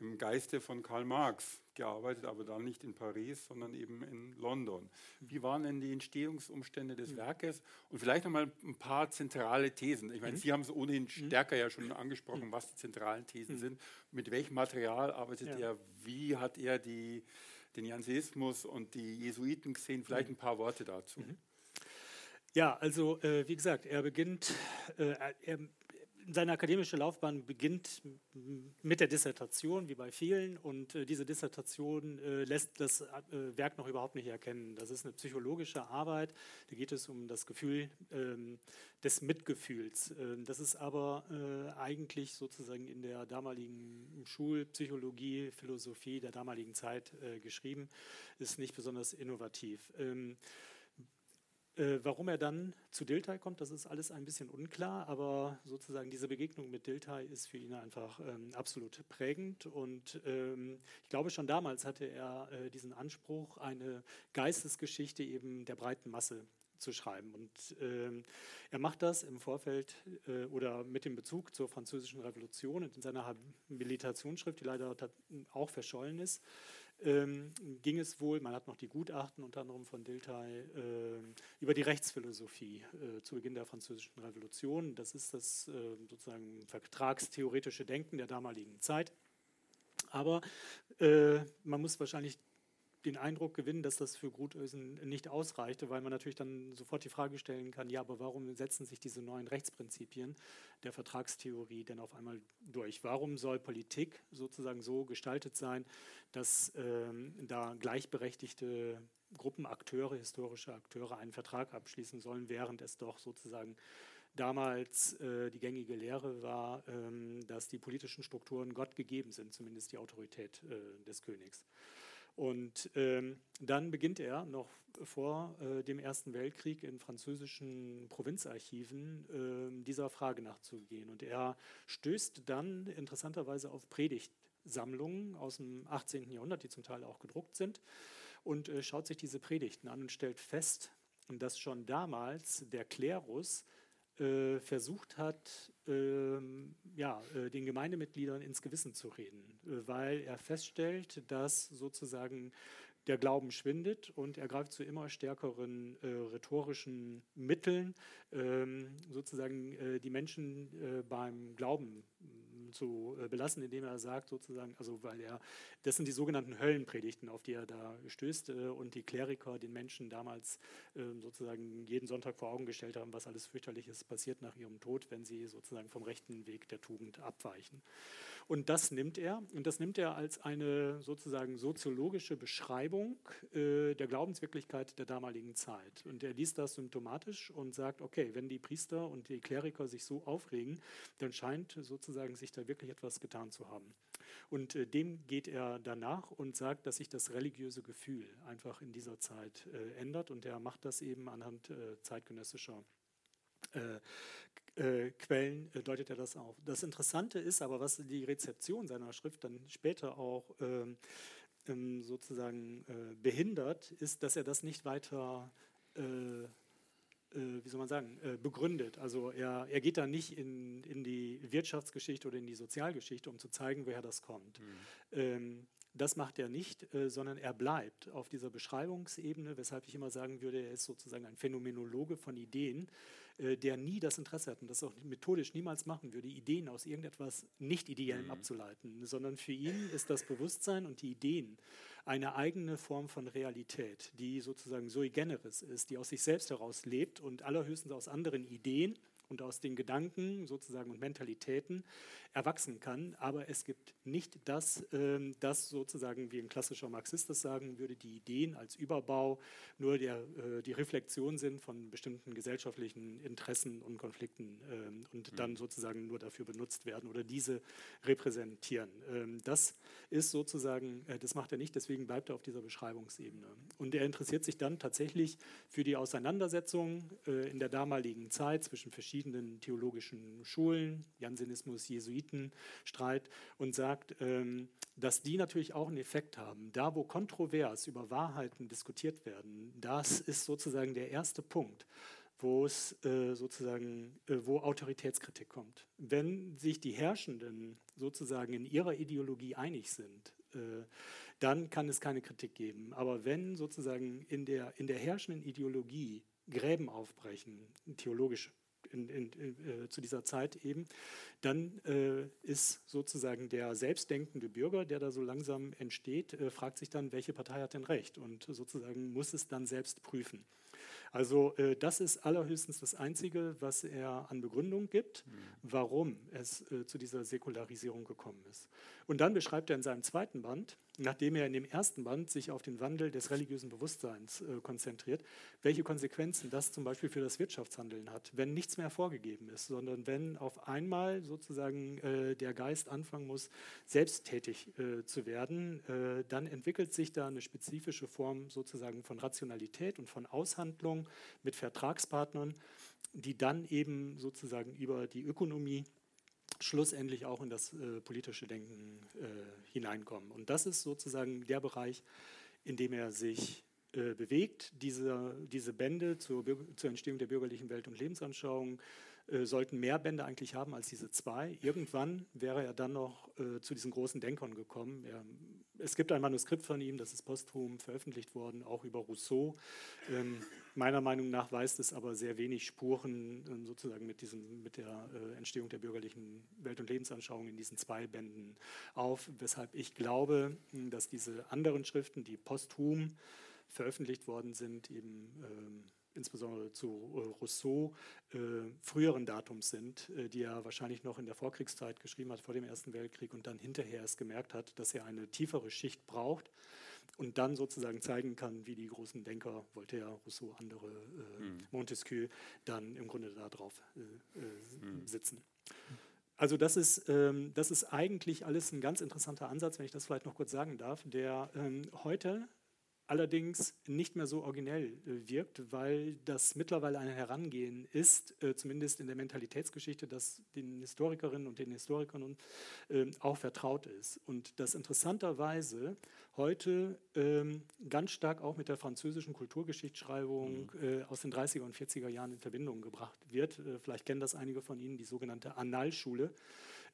im Geiste von Karl Marx gearbeitet, aber dann nicht in Paris, sondern eben in London. Wie waren denn die Entstehungsumstände des Werkes? Und vielleicht nochmal ein paar zentrale Thesen. Ich meine, mhm. Sie haben es ohnehin mhm. stärker ja schon angesprochen, was die zentralen Thesen mhm. sind. Mit welchem Material arbeitet ja. er? Wie hat er die, den Jansenismus und die Jesuiten gesehen? Vielleicht ein paar Worte dazu. Mhm. Ja, also äh, wie gesagt, er beginnt, äh, er, seine akademische Laufbahn beginnt mit der Dissertation, wie bei vielen, und äh, diese Dissertation äh, lässt das äh, Werk noch überhaupt nicht erkennen. Das ist eine psychologische Arbeit, da geht es um das Gefühl ähm, des Mitgefühls. Ähm, das ist aber äh, eigentlich sozusagen in der damaligen Schulpsychologie, Philosophie der damaligen Zeit geschrieben, ist nicht besonders innovativ. Ähm, äh, warum er dann zu Dilthey kommt, das ist alles ein bisschen unklar, aber sozusagen diese Begegnung mit Dilthey ist für ihn einfach ähm, absolut prägend und ähm, ich glaube schon damals hatte er äh, diesen Anspruch, eine Geistesgeschichte eben der breiten Masse zu schreiben. Und ähm, er macht das im Vorfeld äh, oder mit dem Bezug zur Französischen Revolution und in seiner Habilitationsschrift, die leider auch verschollen ist, ähm, ging es wohl, man hat noch die Gutachten unter anderem von Dilthey äh, über die Rechtsphilosophie äh, zu Beginn der Französischen Revolution. Das ist das äh, sozusagen vertragstheoretische Denken der damaligen Zeit. Aber äh, man muss wahrscheinlich den Eindruck gewinnen, dass das für Grutösen nicht ausreichte, weil man natürlich dann sofort die Frage stellen kann, ja, aber warum setzen sich diese neuen Rechtsprinzipien der Vertragstheorie denn auf einmal durch? Warum soll Politik sozusagen so gestaltet sein, dass ähm, da gleichberechtigte Gruppenakteure, historische Akteure einen Vertrag abschließen sollen, während es doch sozusagen damals äh, die gängige Lehre war, ähm, dass die politischen Strukturen Gott gegeben sind, zumindest die Autorität äh, des Königs. Und ähm, dann beginnt er noch vor äh, dem Ersten Weltkrieg in französischen Provinzarchiven äh, dieser Frage nachzugehen. Und er stößt dann interessanterweise auf Predigtsammlungen aus dem 18. Jahrhundert, die zum Teil auch gedruckt sind, und äh, schaut sich diese Predigten an und stellt fest, dass schon damals der Klerus äh, versucht hat, ähm, ja, äh, den Gemeindemitgliedern ins Gewissen zu reden, äh, weil er feststellt, dass sozusagen der Glauben schwindet und er greift zu immer stärkeren äh, rhetorischen Mitteln, ähm, sozusagen äh, die Menschen äh, beim Glauben zu äh, belassen, indem er sagt, sozusagen, also weil er, das sind die sogenannten Höllenpredigten, auf die er da stößt äh, und die Kleriker den Menschen damals ähm, sozusagen jeden Sonntag vor Augen gestellt haben, was alles fürchterliches passiert nach ihrem Tod, wenn sie sozusagen vom rechten Weg der Tugend abweichen. Und das nimmt er, und das nimmt er als eine sozusagen soziologische Beschreibung äh, der Glaubenswirklichkeit der damaligen Zeit. Und er liest das symptomatisch und sagt, okay, wenn die Priester und die Kleriker sich so aufregen, dann scheint sozusagen sich da wirklich etwas getan zu haben. Und äh, dem geht er danach und sagt, dass sich das religiöse Gefühl einfach in dieser Zeit äh, ändert. Und er macht das eben anhand äh, zeitgenössischer äh, äh, Quellen äh, deutet er das auf. Das Interessante ist aber, was die Rezeption seiner Schrift dann später auch ähm, ähm, sozusagen äh, behindert, ist, dass er das nicht weiter äh, äh, wie soll man sagen, begründet. Also er, er geht da nicht in, in die Wirtschaftsgeschichte oder in die Sozialgeschichte, um zu zeigen, woher das kommt. Mhm. Ähm, das macht er nicht, äh, sondern er bleibt auf dieser Beschreibungsebene, weshalb ich immer sagen würde, er ist sozusagen ein Phänomenologe von Ideen, äh, der nie das Interesse hat und das auch methodisch niemals machen würde, Ideen aus irgendetwas Nicht-Ideellem mhm. abzuleiten, sondern für ihn ist das Bewusstsein und die Ideen eine eigene Form von Realität, die sozusagen sui generis ist, die aus sich selbst heraus lebt und allerhöchstens aus anderen Ideen und aus den Gedanken sozusagen und Mentalitäten erwachsen kann. Aber es gibt nicht das, ähm, das sozusagen, wie ein klassischer Marxist das sagen würde, die Ideen als Überbau nur der, äh, die Reflexion sind von bestimmten gesellschaftlichen Interessen und Konflikten ähm, und mhm. dann sozusagen nur dafür benutzt werden oder diese repräsentieren. Ähm, das ist sozusagen, äh, das macht er nicht, deswegen bleibt er auf dieser Beschreibungsebene. Und er interessiert sich dann tatsächlich für die Auseinandersetzung äh, in der damaligen Zeit zwischen verschiedenen verschiedenen theologischen Schulen, Jansenismus, Jesuitenstreit, und sagt, ähm, dass die natürlich auch einen Effekt haben. Da, wo kontrovers über Wahrheiten diskutiert werden, das ist sozusagen der erste Punkt wo es äh, sozusagen, äh, wo Autoritätskritik kommt. Wenn sich die Herrschenden sozusagen in ihrer Ideologie einig sind, äh, dann kann es keine Kritik geben. Aber wenn sozusagen in der, in der herrschenden Ideologie Gräben aufbrechen, theologische in, in, äh, zu dieser Zeit eben, dann äh, ist sozusagen der selbstdenkende Bürger, der da so langsam entsteht, äh, fragt sich dann, welche Partei hat denn recht und sozusagen muss es dann selbst prüfen. Also äh, das ist allerhöchstens das Einzige, was er an Begründung gibt, mhm. warum es äh, zu dieser Säkularisierung gekommen ist. Und dann beschreibt er in seinem zweiten Band, nachdem er in dem ersten Band sich auf den Wandel des religiösen Bewusstseins äh, konzentriert, welche Konsequenzen das zum Beispiel für das Wirtschaftshandeln hat, wenn nichts mehr vorgegeben ist, sondern wenn auf einmal sozusagen äh, der Geist anfangen muss, selbsttätig äh, zu werden, äh, dann entwickelt sich da eine spezifische Form sozusagen von Rationalität und von Aushandlung mit Vertragspartnern, die dann eben sozusagen über die Ökonomie schlussendlich auch in das äh, politische Denken äh, hineinkommen. Und das ist sozusagen der Bereich, in dem er sich äh, bewegt. Diese, diese Bände zur, zur, Entstehung der bürgerlichen Welt- und Lebensanschauung äh, sollten mehr Bände eigentlich haben als diese zwei. Irgendwann wäre er dann noch äh, zu diesen großen Denkern gekommen. Er, es gibt ein Manuskript von ihm, das ist posthum veröffentlicht worden, auch über Rousseau. Ähm, meiner Meinung nach weist es aber sehr wenig Spuren ähm, sozusagen mit, diesem, mit der äh, Entstehung der bürgerlichen Welt- und Lebensanschauung in diesen zwei Bänden auf, weshalb ich glaube, dass diese anderen Schriften, die posthum veröffentlicht worden sind, eben ähm, insbesondere zu äh, Rousseau, äh, früheren Datums sind, die er wahrscheinlich noch in der Vorkriegszeit geschrieben hat, vor dem Ersten Weltkrieg und dann hinterher erst gemerkt hat, dass er eine tiefere Schicht braucht und dann sozusagen zeigen kann, wie die großen Denker, Voltaire, Rousseau, andere, äh, mhm. Montesquieu, dann im Grunde darauf äh, äh, mhm. sitzen. Also das ist, ähm, das ist eigentlich alles ein ganz interessanter Ansatz, wenn ich das vielleicht noch kurz sagen darf, der ähm, heute allerdings nicht mehr so originell äh, wirkt, weil das mittlerweile ein Herangehen ist, äh, zumindest in der Mentalitätsgeschichte, das den Historikerinnen und den Historikern äh, auch vertraut ist. Und das interessanterweise heute ähm, ganz stark auch mit der französischen Kulturgeschichtsschreibung mhm. äh, aus den 30er und 40er Jahren in Verbindung gebracht wird. Vielleicht kennen das einige von Ihnen, die sogenannte Annalschule. schule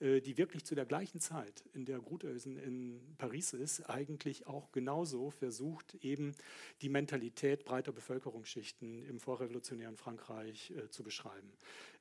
die wirklich zu der gleichen Zeit, in der Grutösen in Paris ist, eigentlich auch genauso versucht, eben die Mentalität breiter Bevölkerungsschichten im vorrevolutionären Frankreich äh, zu beschreiben.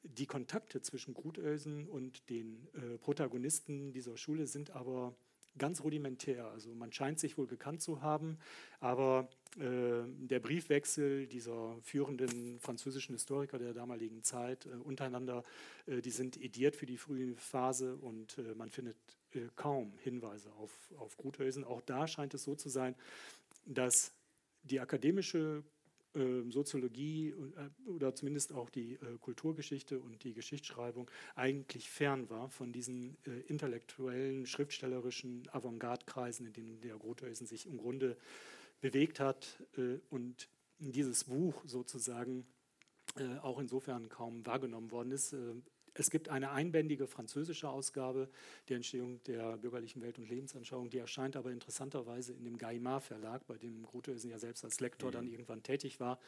Die Kontakte zwischen Grutösen und den äh, Protagonisten dieser Schule sind aber ganz rudimentär. Also man scheint sich wohl gekannt zu haben, aber äh, der Briefwechsel dieser führenden französischen Historiker der damaligen Zeit äh, untereinander, äh, die sind ediert für die frühe Phase und äh, man findet äh, kaum Hinweise auf, auf Gruthausen. Auch da scheint es so zu sein, dass die akademische Soziologie äh, oder zumindest auch die äh, Kulturgeschichte und die Geschichtsschreibung eigentlich fern war von diesen äh, intellektuellen, schriftstellerischen Avantgarde-Kreisen, in denen der Grothausen sich im Grunde bewegt hat und dieses Buch sozusagen auch insofern kaum wahrgenommen worden ist. Es gibt eine einbändige französische Ausgabe der Entstehung der bürgerlichen Welt- und Lebensanschauung, die erscheint aber interessanterweise in dem Gaimard Verlag, bei dem Grutheusen ja selbst als Lektor mhm. dann irgendwann tätig war.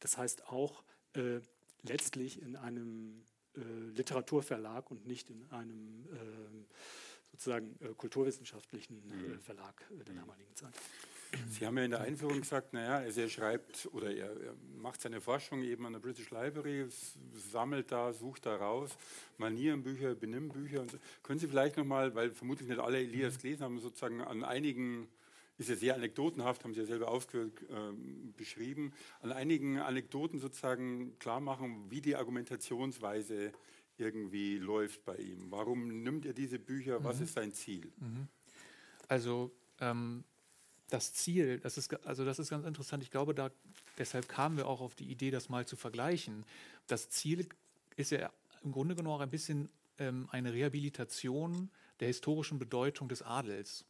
Das heißt auch äh, letztlich in einem äh, Literaturverlag und nicht in einem äh, sozusagen kulturwissenschaftlichen äh, mhm. Verlag äh, der mhm. damaligen Zeit. Sie haben ja in der Einführung gesagt, naja, also er schreibt oder er, er, macht seine Forschung eben an der British Library, sammelt da, sucht da raus, Manierenbücher, Benimmbücher. Und so. Können Sie vielleicht nochmal, weil vermutlich nicht alle Elias gelesen haben, sozusagen an einigen, ist ja sehr anekdotenhaft, haben Sie ja selber aufgeführt, äh, beschrieben, an einigen Anekdoten sozusagen klar machen, wie die Argumentationsweise irgendwie läuft bei ihm. Warum nimmt er diese Bücher? Was mhm. ist sein Ziel? Mhm. Also ähm, das Ziel, das ist, also das ist ganz interessant. Ich glaube, da, deshalb kamen wir auch auf die Idee, das mal zu vergleichen. Das Ziel ist ja im Grunde genommen auch ein bisschen ähm, eine Rehabilitation der historischen Bedeutung des Adels.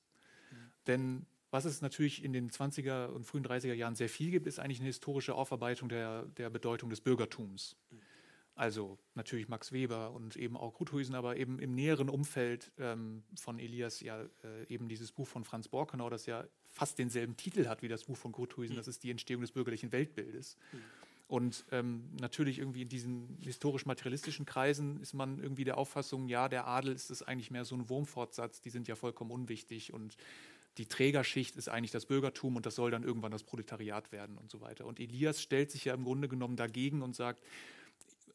Mhm. Denn was es natürlich in den 20er und frühen 30er Jahren sehr viel gibt, ist eigentlich eine historische Aufarbeitung der, der Bedeutung des Bürgertums. Mhm. Also natürlich Max Weber und eben auch Gruthuisen, aber eben im näheren Umfeld ähm, von Elias ja äh, eben dieses Buch von Franz Borkenau, das ja fast denselben Titel hat wie das Buch von Gruthuisen, mhm. das ist die Entstehung des bürgerlichen Weltbildes. Mhm. Und ähm, natürlich irgendwie in diesen historisch-materialistischen Kreisen ist man irgendwie der Auffassung, ja, der Adel ist es eigentlich mehr so ein Wurmfortsatz, die sind ja vollkommen unwichtig und die Trägerschicht ist eigentlich das Bürgertum und das soll dann irgendwann das Proletariat werden und so weiter. Und Elias stellt sich ja im Grunde genommen dagegen und sagt,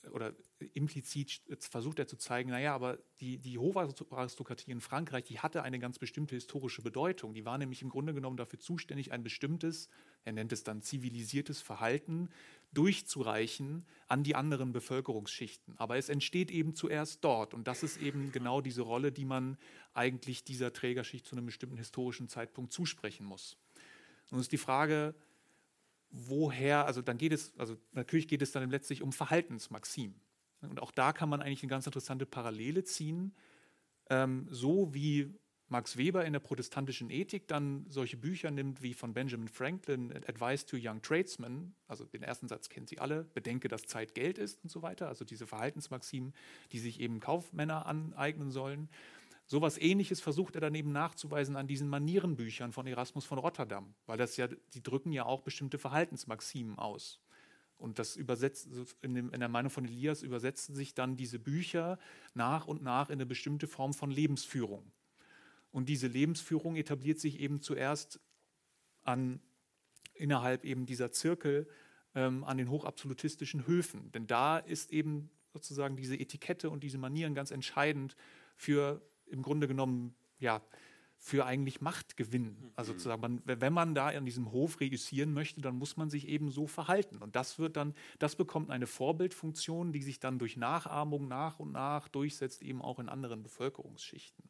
oder implizit versucht er zu zeigen, naja, aber die, die Hofaristokratie in Frankreich, die hatte eine ganz bestimmte historische Bedeutung. Die war nämlich im Grunde genommen dafür zuständig, ein bestimmtes, er nennt es dann zivilisiertes Verhalten durchzureichen an die anderen Bevölkerungsschichten. Aber es entsteht eben zuerst dort. Und das ist eben genau diese Rolle, die man eigentlich dieser Trägerschicht zu einem bestimmten historischen Zeitpunkt zusprechen muss. Es ist die Frage, woher, also dann geht es, also natürlich geht es dann letztlich um Verhaltensmaximen. Und auch da kann man eigentlich eine ganz interessante Parallele ziehen. Ähm, so wie Max Weber in der protestantischen Ethik dann solche Bücher nimmt wie von Benjamin Franklin, Advice to Young Tradesmen, also den ersten Satz kennen Sie alle, bedenke, dass Zeit Geld ist und so weiter, also diese Verhaltensmaximen, die sich eben Kaufmänner aneignen sollen. Sowas ähnliches versucht er daneben nachzuweisen an diesen Manierenbüchern von Erasmus von Rotterdam, weil das ja, die drücken ja auch bestimmte Verhaltensmaximen aus. Und das übersetzt, in, dem, in der Meinung von Elias übersetzen sich dann diese Bücher nach und nach in eine bestimmte Form von Lebensführung. Und diese Lebensführung etabliert sich eben zuerst an, innerhalb eben dieser Zirkel ähm, an den hochabsolutistischen Höfen. Denn da ist eben sozusagen diese Etikette und diese Manieren ganz entscheidend für im Grunde genommen ja, für eigentlich Machtgewinn. Mhm. Also sozusagen, man, wenn man da in diesem Hof reüssieren möchte, dann muss man sich eben so verhalten. Und das wird dann, das bekommt eine Vorbildfunktion, die sich dann durch Nachahmung nach und nach durchsetzt, eben auch in anderen Bevölkerungsschichten.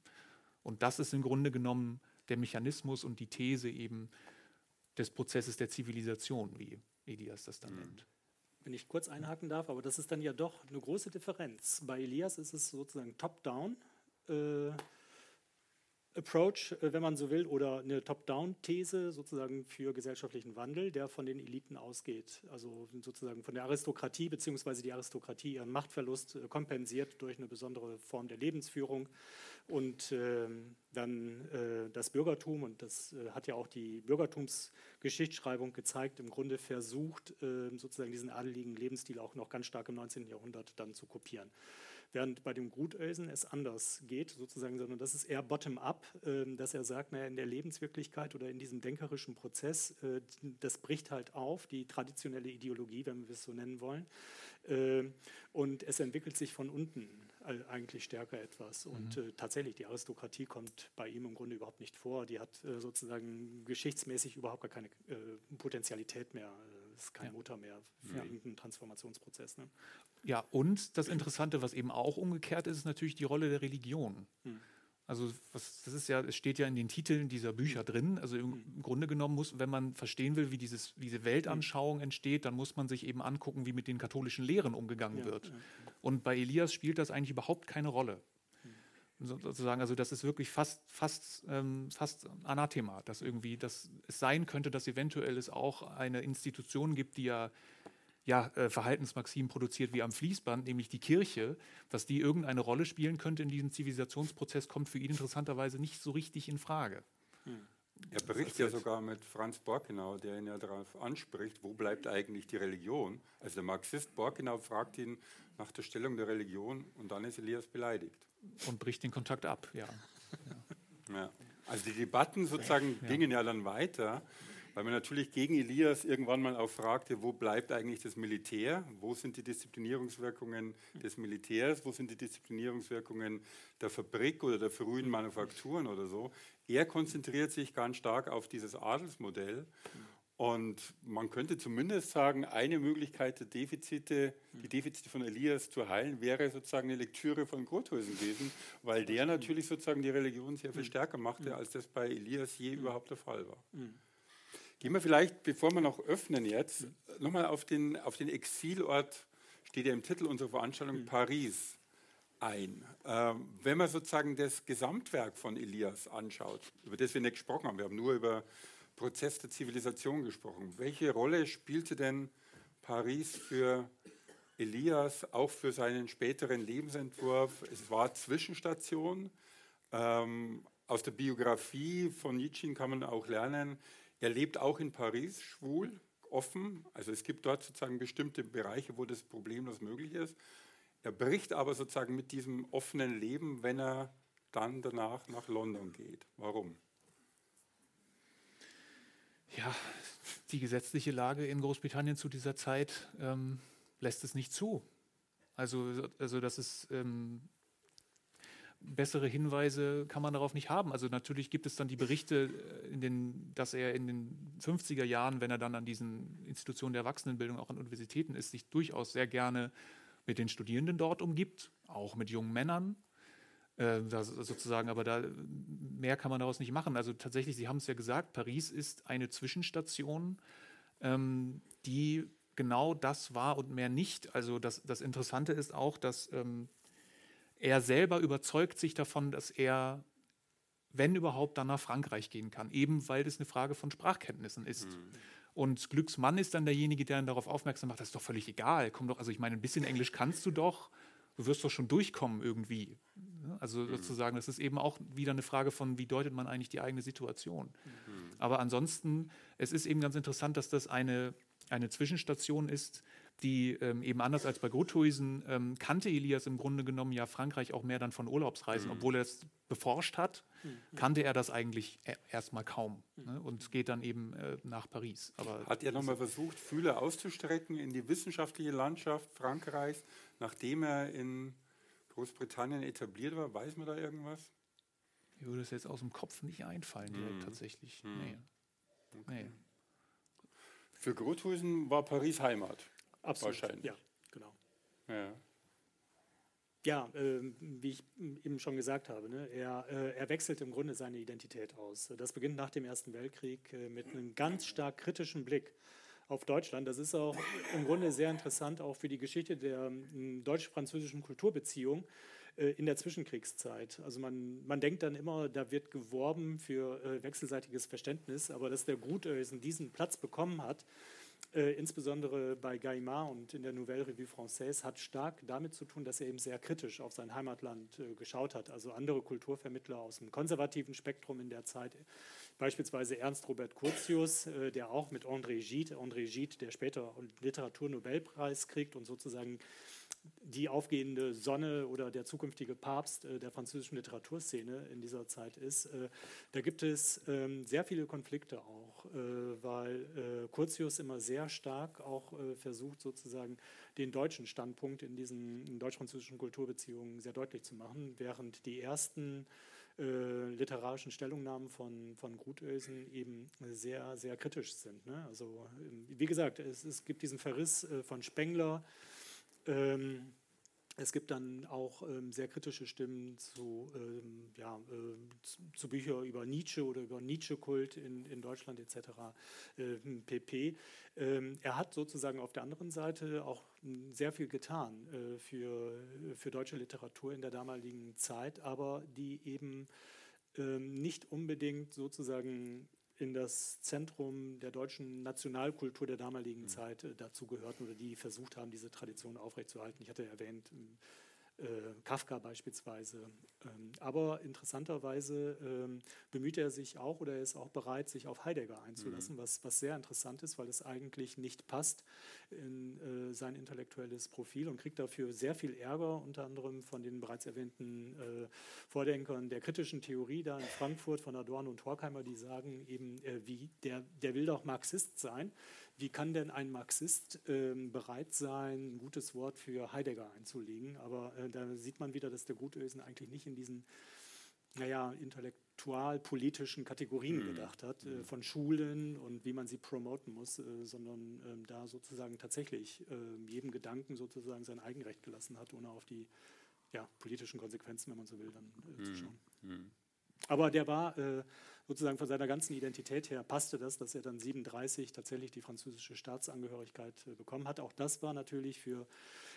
Und das ist im Grunde genommen der Mechanismus und die These eben des Prozesses der Zivilisation, wie Elias das dann mhm. nennt. wenn ich kurz einhaken darf, aber das ist dann ja doch eine große Differenz. Bei Elias ist es sozusagen top-down. Äh, Approach, äh, wenn man so will, oder eine Top-Down-These sozusagen für gesellschaftlichen Wandel, der von den Eliten ausgeht. Also sozusagen von der Aristokratie, beziehungsweise die Aristokratie ihren Machtverlust äh, kompensiert durch eine besondere Form der Lebensführung. Und äh, dann äh, das Bürgertum, und das äh, hat ja auch die Bürgertumsgeschichtsschreibung gezeigt, im Grunde versucht, sozusagen diesen adeligen Lebensstil auch noch ganz stark im 19. Jahrhundert dann zu kopieren. Während bei dem Gutösen es anders geht, sozusagen, sondern das ist eher bottom-up, äh, dass er sagt, naja, in der Lebenswirklichkeit oder in diesem denkerischen Prozess, äh, das bricht halt auf, die traditionelle Ideologie, wenn wir es so nennen wollen. Äh, und es entwickelt sich von unten eigentlich stärker etwas. Und mhm. tatsächlich, die Aristokratie kommt bei ihm im Grunde überhaupt nicht vor. Die hat sozusagen geschichtsmäßig überhaupt gar keine Potenzialität mehr ist kein ja. Motor mehr für ja. irgendeinen Transformationsprozess. Ne? Ja, und das Interessante, was eben auch umgekehrt ist, ist natürlich die Rolle der Religion. Hm. Also was, das ist ja, es steht ja in den Titeln dieser Bücher drin. Also im, hm. im Grunde genommen muss, wenn man verstehen will, wie dieses, diese Weltanschauung hm. entsteht, dann muss man sich eben angucken, wie mit den katholischen Lehren umgegangen ja, wird. Ja. Und bei Elias spielt das eigentlich überhaupt keine Rolle sozusagen, also das ist wirklich fast, fast, ähm, fast Anathema, dass irgendwie, dass es sein könnte, dass eventuell es auch eine Institution gibt, die ja, ja äh, Verhaltensmaximen produziert wie am Fließband, nämlich die Kirche, dass die irgendeine Rolle spielen könnte in diesem Zivilisationsprozess, kommt für ihn interessanterweise nicht so richtig in Frage. Hm. Er berichtet ja sogar mit Franz Borkenau, der ihn ja darauf anspricht, wo bleibt eigentlich die Religion? Also der Marxist Borkenau fragt ihn nach der Stellung der Religion und dann ist Elias beleidigt. Und bricht den Kontakt ab, ja. ja. ja. Also die Debatten sozusagen ja. gingen ja dann weiter, weil man natürlich gegen Elias irgendwann mal auch fragte, wo bleibt eigentlich das Militär? Wo sind die Disziplinierungswirkungen des Militärs? Wo sind die Disziplinierungswirkungen der Fabrik oder der frühen Manufakturen oder so? Er konzentriert sich ganz stark auf dieses Adelsmodell und man könnte zumindest sagen, eine Möglichkeit, der Defizite, die Defizite von Elias zu heilen, wäre sozusagen eine Lektüre von Grothusen gewesen, weil der natürlich sozusagen die Religion sehr viel stärker machte, als das bei Elias je überhaupt der Fall war. Gehen wir vielleicht, bevor wir noch öffnen jetzt, nochmal auf den, auf den Exilort, steht ja im Titel unserer Veranstaltung, Paris ein. Ähm, wenn man sozusagen das Gesamtwerk von Elias anschaut, über das wir nicht gesprochen haben, wir haben nur über Prozess der Zivilisation gesprochen. Welche Rolle spielte denn Paris für Elias, auch für seinen späteren Lebensentwurf? Es war Zwischenstation. Ähm, aus der Biografie von Nietzsche kann man auch lernen, er lebt auch in Paris schwul, offen. Also es gibt dort sozusagen bestimmte Bereiche, wo das problemlos möglich ist. Er bricht aber sozusagen mit diesem offenen Leben, wenn er dann danach nach London geht. Warum? ja, die gesetzliche Lage in Großbritannien zu dieser Zeit ähm, lässt es nicht zu. Also, also das ist ähm, bessere Hinweise kann man darauf nicht haben. Also natürlich gibt es dann die Berichte, äh, den, dass er in den 50er Jahren, wenn er dann an diesen Institutionen der Erwachsenenbildung, auch an Universitäten ist, sich durchaus sehr gerne mit den Studierenden dort umgibt, auch mit jungen Männern. Äh, sozusagen, aber da mehr kann man daraus nicht machen. Also tatsächlich, Sie haben es ja gesagt, Paris ist eine Zwischenstation, ähm, die genau das war und mehr nicht. Also das, das Interessante ist auch, dass ähm, er selber überzeugt sich davon, dass er, wenn überhaupt, dann nach Frankreich gehen kann, eben weil das eine Frage von Sprachkenntnissen ist. Mhm. Und Glücksmann ist dann derjenige, der dann darauf aufmerksam macht, das ist doch völlig egal. Komm doch, also ich meine, ein bisschen Englisch kannst du doch du wirst doch schon durchkommen irgendwie. Also mhm. sozusagen, das ist eben auch wieder eine Frage von, wie deutet man eigentlich die eigene Situation. Mhm. Aber ansonsten, es ist eben ganz interessant, dass das eine, eine Zwischenstation ist, die ähm, eben anders als bei Grothuisen ähm, kannte Elias im Grunde genommen ja Frankreich auch mehr dann von Urlaubsreisen, mhm. obwohl er es beforscht hat, mhm. kannte er das eigentlich e erstmal kaum mhm. ne, und geht dann eben äh, nach Paris. Aber hat er nochmal versucht, Fühler auszustrecken in die wissenschaftliche Landschaft Frankreichs, nachdem er in Großbritannien etabliert war? Weiß man da irgendwas? Mir würde es jetzt aus dem Kopf nicht einfallen, direkt mhm. tatsächlich. Mhm. Nee. Okay. nee. Für Grothusen war Paris Heimat. Absolut. Wahrscheinlich. Ja, genau. Ja. Ja, äh, wie ich eben schon gesagt habe, ne, er, äh, er wechselt im Grunde seine Identität aus. Das beginnt nach dem Ersten Weltkrieg äh, mit einem ganz stark kritischen Blick auf Deutschland. Das ist auch im Grunde sehr interessant, auch für die Geschichte der ähm, deutsch-französischen Kulturbeziehung äh, in der Zwischenkriegszeit. Also man, man denkt dann immer, da wird geworben für äh, wechselseitiges Verständnis, aber dass der Gutösen diesen Platz bekommen hat, äh, insbesondere bei Gaimard und in der Nouvelle Revue Française, hat stark damit zu tun, dass er eben sehr kritisch auf sein Heimatland äh, geschaut hat. Also andere Kulturvermittler aus dem konservativen Spektrum in der Zeit, beispielsweise Ernst Robert Curtius, äh, der auch mit André Gide, André Gide, der später Literaturnobelpreis kriegt und sozusagen die aufgehende Sonne oder der zukünftige Papst äh, der französischen Literaturszene in dieser Zeit ist. Äh, da gibt es ähm, sehr viele Konflikte auch, äh, weil Curtius immer sehr stark auch versucht, sozusagen den deutschen Standpunkt in diesen deutsch-französischen Kulturbeziehungen sehr deutlich zu machen, während die ersten literarischen Stellungnahmen von, von Grutösen eben sehr, sehr kritisch sind. Ne? Also, ähm, wie gesagt, es, es gibt diesen Verriss von Spengler, ähm, es gibt dann auch ähm, sehr kritische Stimmen zu, ähm, ja, äh, zu Büchern über Nietzsche oder über Nietzsche-Kult in, in Deutschland etc. Äh, PP. Ähm, er hat sozusagen auf der anderen Seite auch sehr viel getan äh, für, für deutsche Literatur in der damaligen Zeit, aber die eben ähm, nicht unbedingt sozusagen in das Zentrum der deutschen Nationalkultur der damaligen mhm. Zeit äh, dazugehörten oder die versucht haben, diese Tradition aufrechtzuerhalten. Ich hatte erwähnt, äh, Kafka beispielsweise. Ähm, aber interessanterweise ähm, bemüht er sich auch oder er ist auch bereit, sich auf Heidegger einzulassen, mhm. was, was sehr interessant ist, weil es eigentlich nicht passt in äh, sein intellektuelles Profil und kriegt dafür sehr viel Ärger, unter anderem von den bereits erwähnten äh, Vordenkern der kritischen Theorie da in Frankfurt von Adorno und Horkheimer, die sagen eben, äh, wie der, der will doch Marxist sein. Wie kann denn ein Marxist ähm, bereit sein, ein gutes Wort für Heidegger einzulegen? Aber äh, da sieht man wieder, dass der Gutösen eigentlich nicht in diesen naja, intellektual-politischen Kategorien mhm. gedacht hat, äh, mhm. von Schulen und wie man sie promoten muss, äh, sondern äh, da sozusagen tatsächlich ähm, jedem Gedanken sozusagen sein Eigenrecht gelassen hat, ohne auf die ja, politischen Konsequenzen, wenn man so will, dann äh, mhm. zu schauen. Mhm. Aber der war äh, sozusagen von seiner ganzen Identität her, passte das, dass er dann 37 tatsächlich die französische Staatsangehörigkeit äh, bekommen hat. Auch das war natürlich für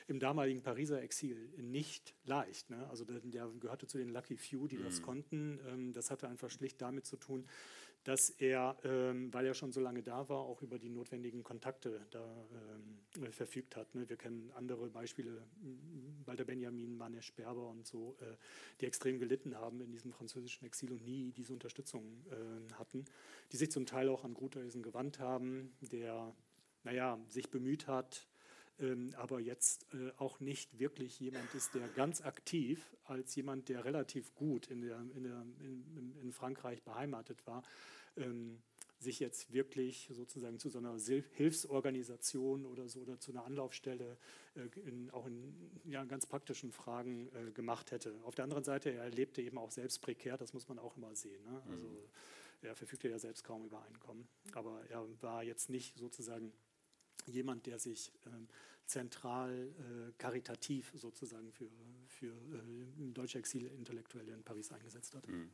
im damaligen Pariser Exil nicht leicht. Ne? Also der, der, gehörte zu den Lucky Few, die mhm. das konnten. Ähm, das hatte einfach schlicht damit zu tun, dass er, ähm, weil er schon so lange da war, auch über die notwendigen Kontakte da ähm, verfügt hat. Ne? Wir kennen andere Beispiele, Walter Benjamin, Manesch Berber und so, äh, die extrem gelitten haben in diesem französischen Exil und nie diese Unterstützung äh, hatten, die sich zum Teil auch an Gruthausen gewandt haben, der naja, sich bemüht hat, aber jetzt äh, auch nicht wirklich jemand ist, der ganz aktiv als jemand, der relativ gut in, der, in, der, in, in Frankreich beheimatet war, ähm, sich jetzt wirklich sozusagen zu so einer Hilfsorganisation oder so oder zu einer Anlaufstelle äh, in, auch in ja, ganz praktischen Fragen äh, gemacht hätte. Auf der anderen Seite, er lebte eben auch selbst prekär, das muss man auch immer sehen. Ne? Also mhm. er verfügte ja selbst kaum über Einkommen, aber er war jetzt nicht sozusagen jemand, der sich ähm, zentral äh, karitativ sozusagen für, für äh, deutsche Exilintellektuelle in Paris eingesetzt hat. Mhm.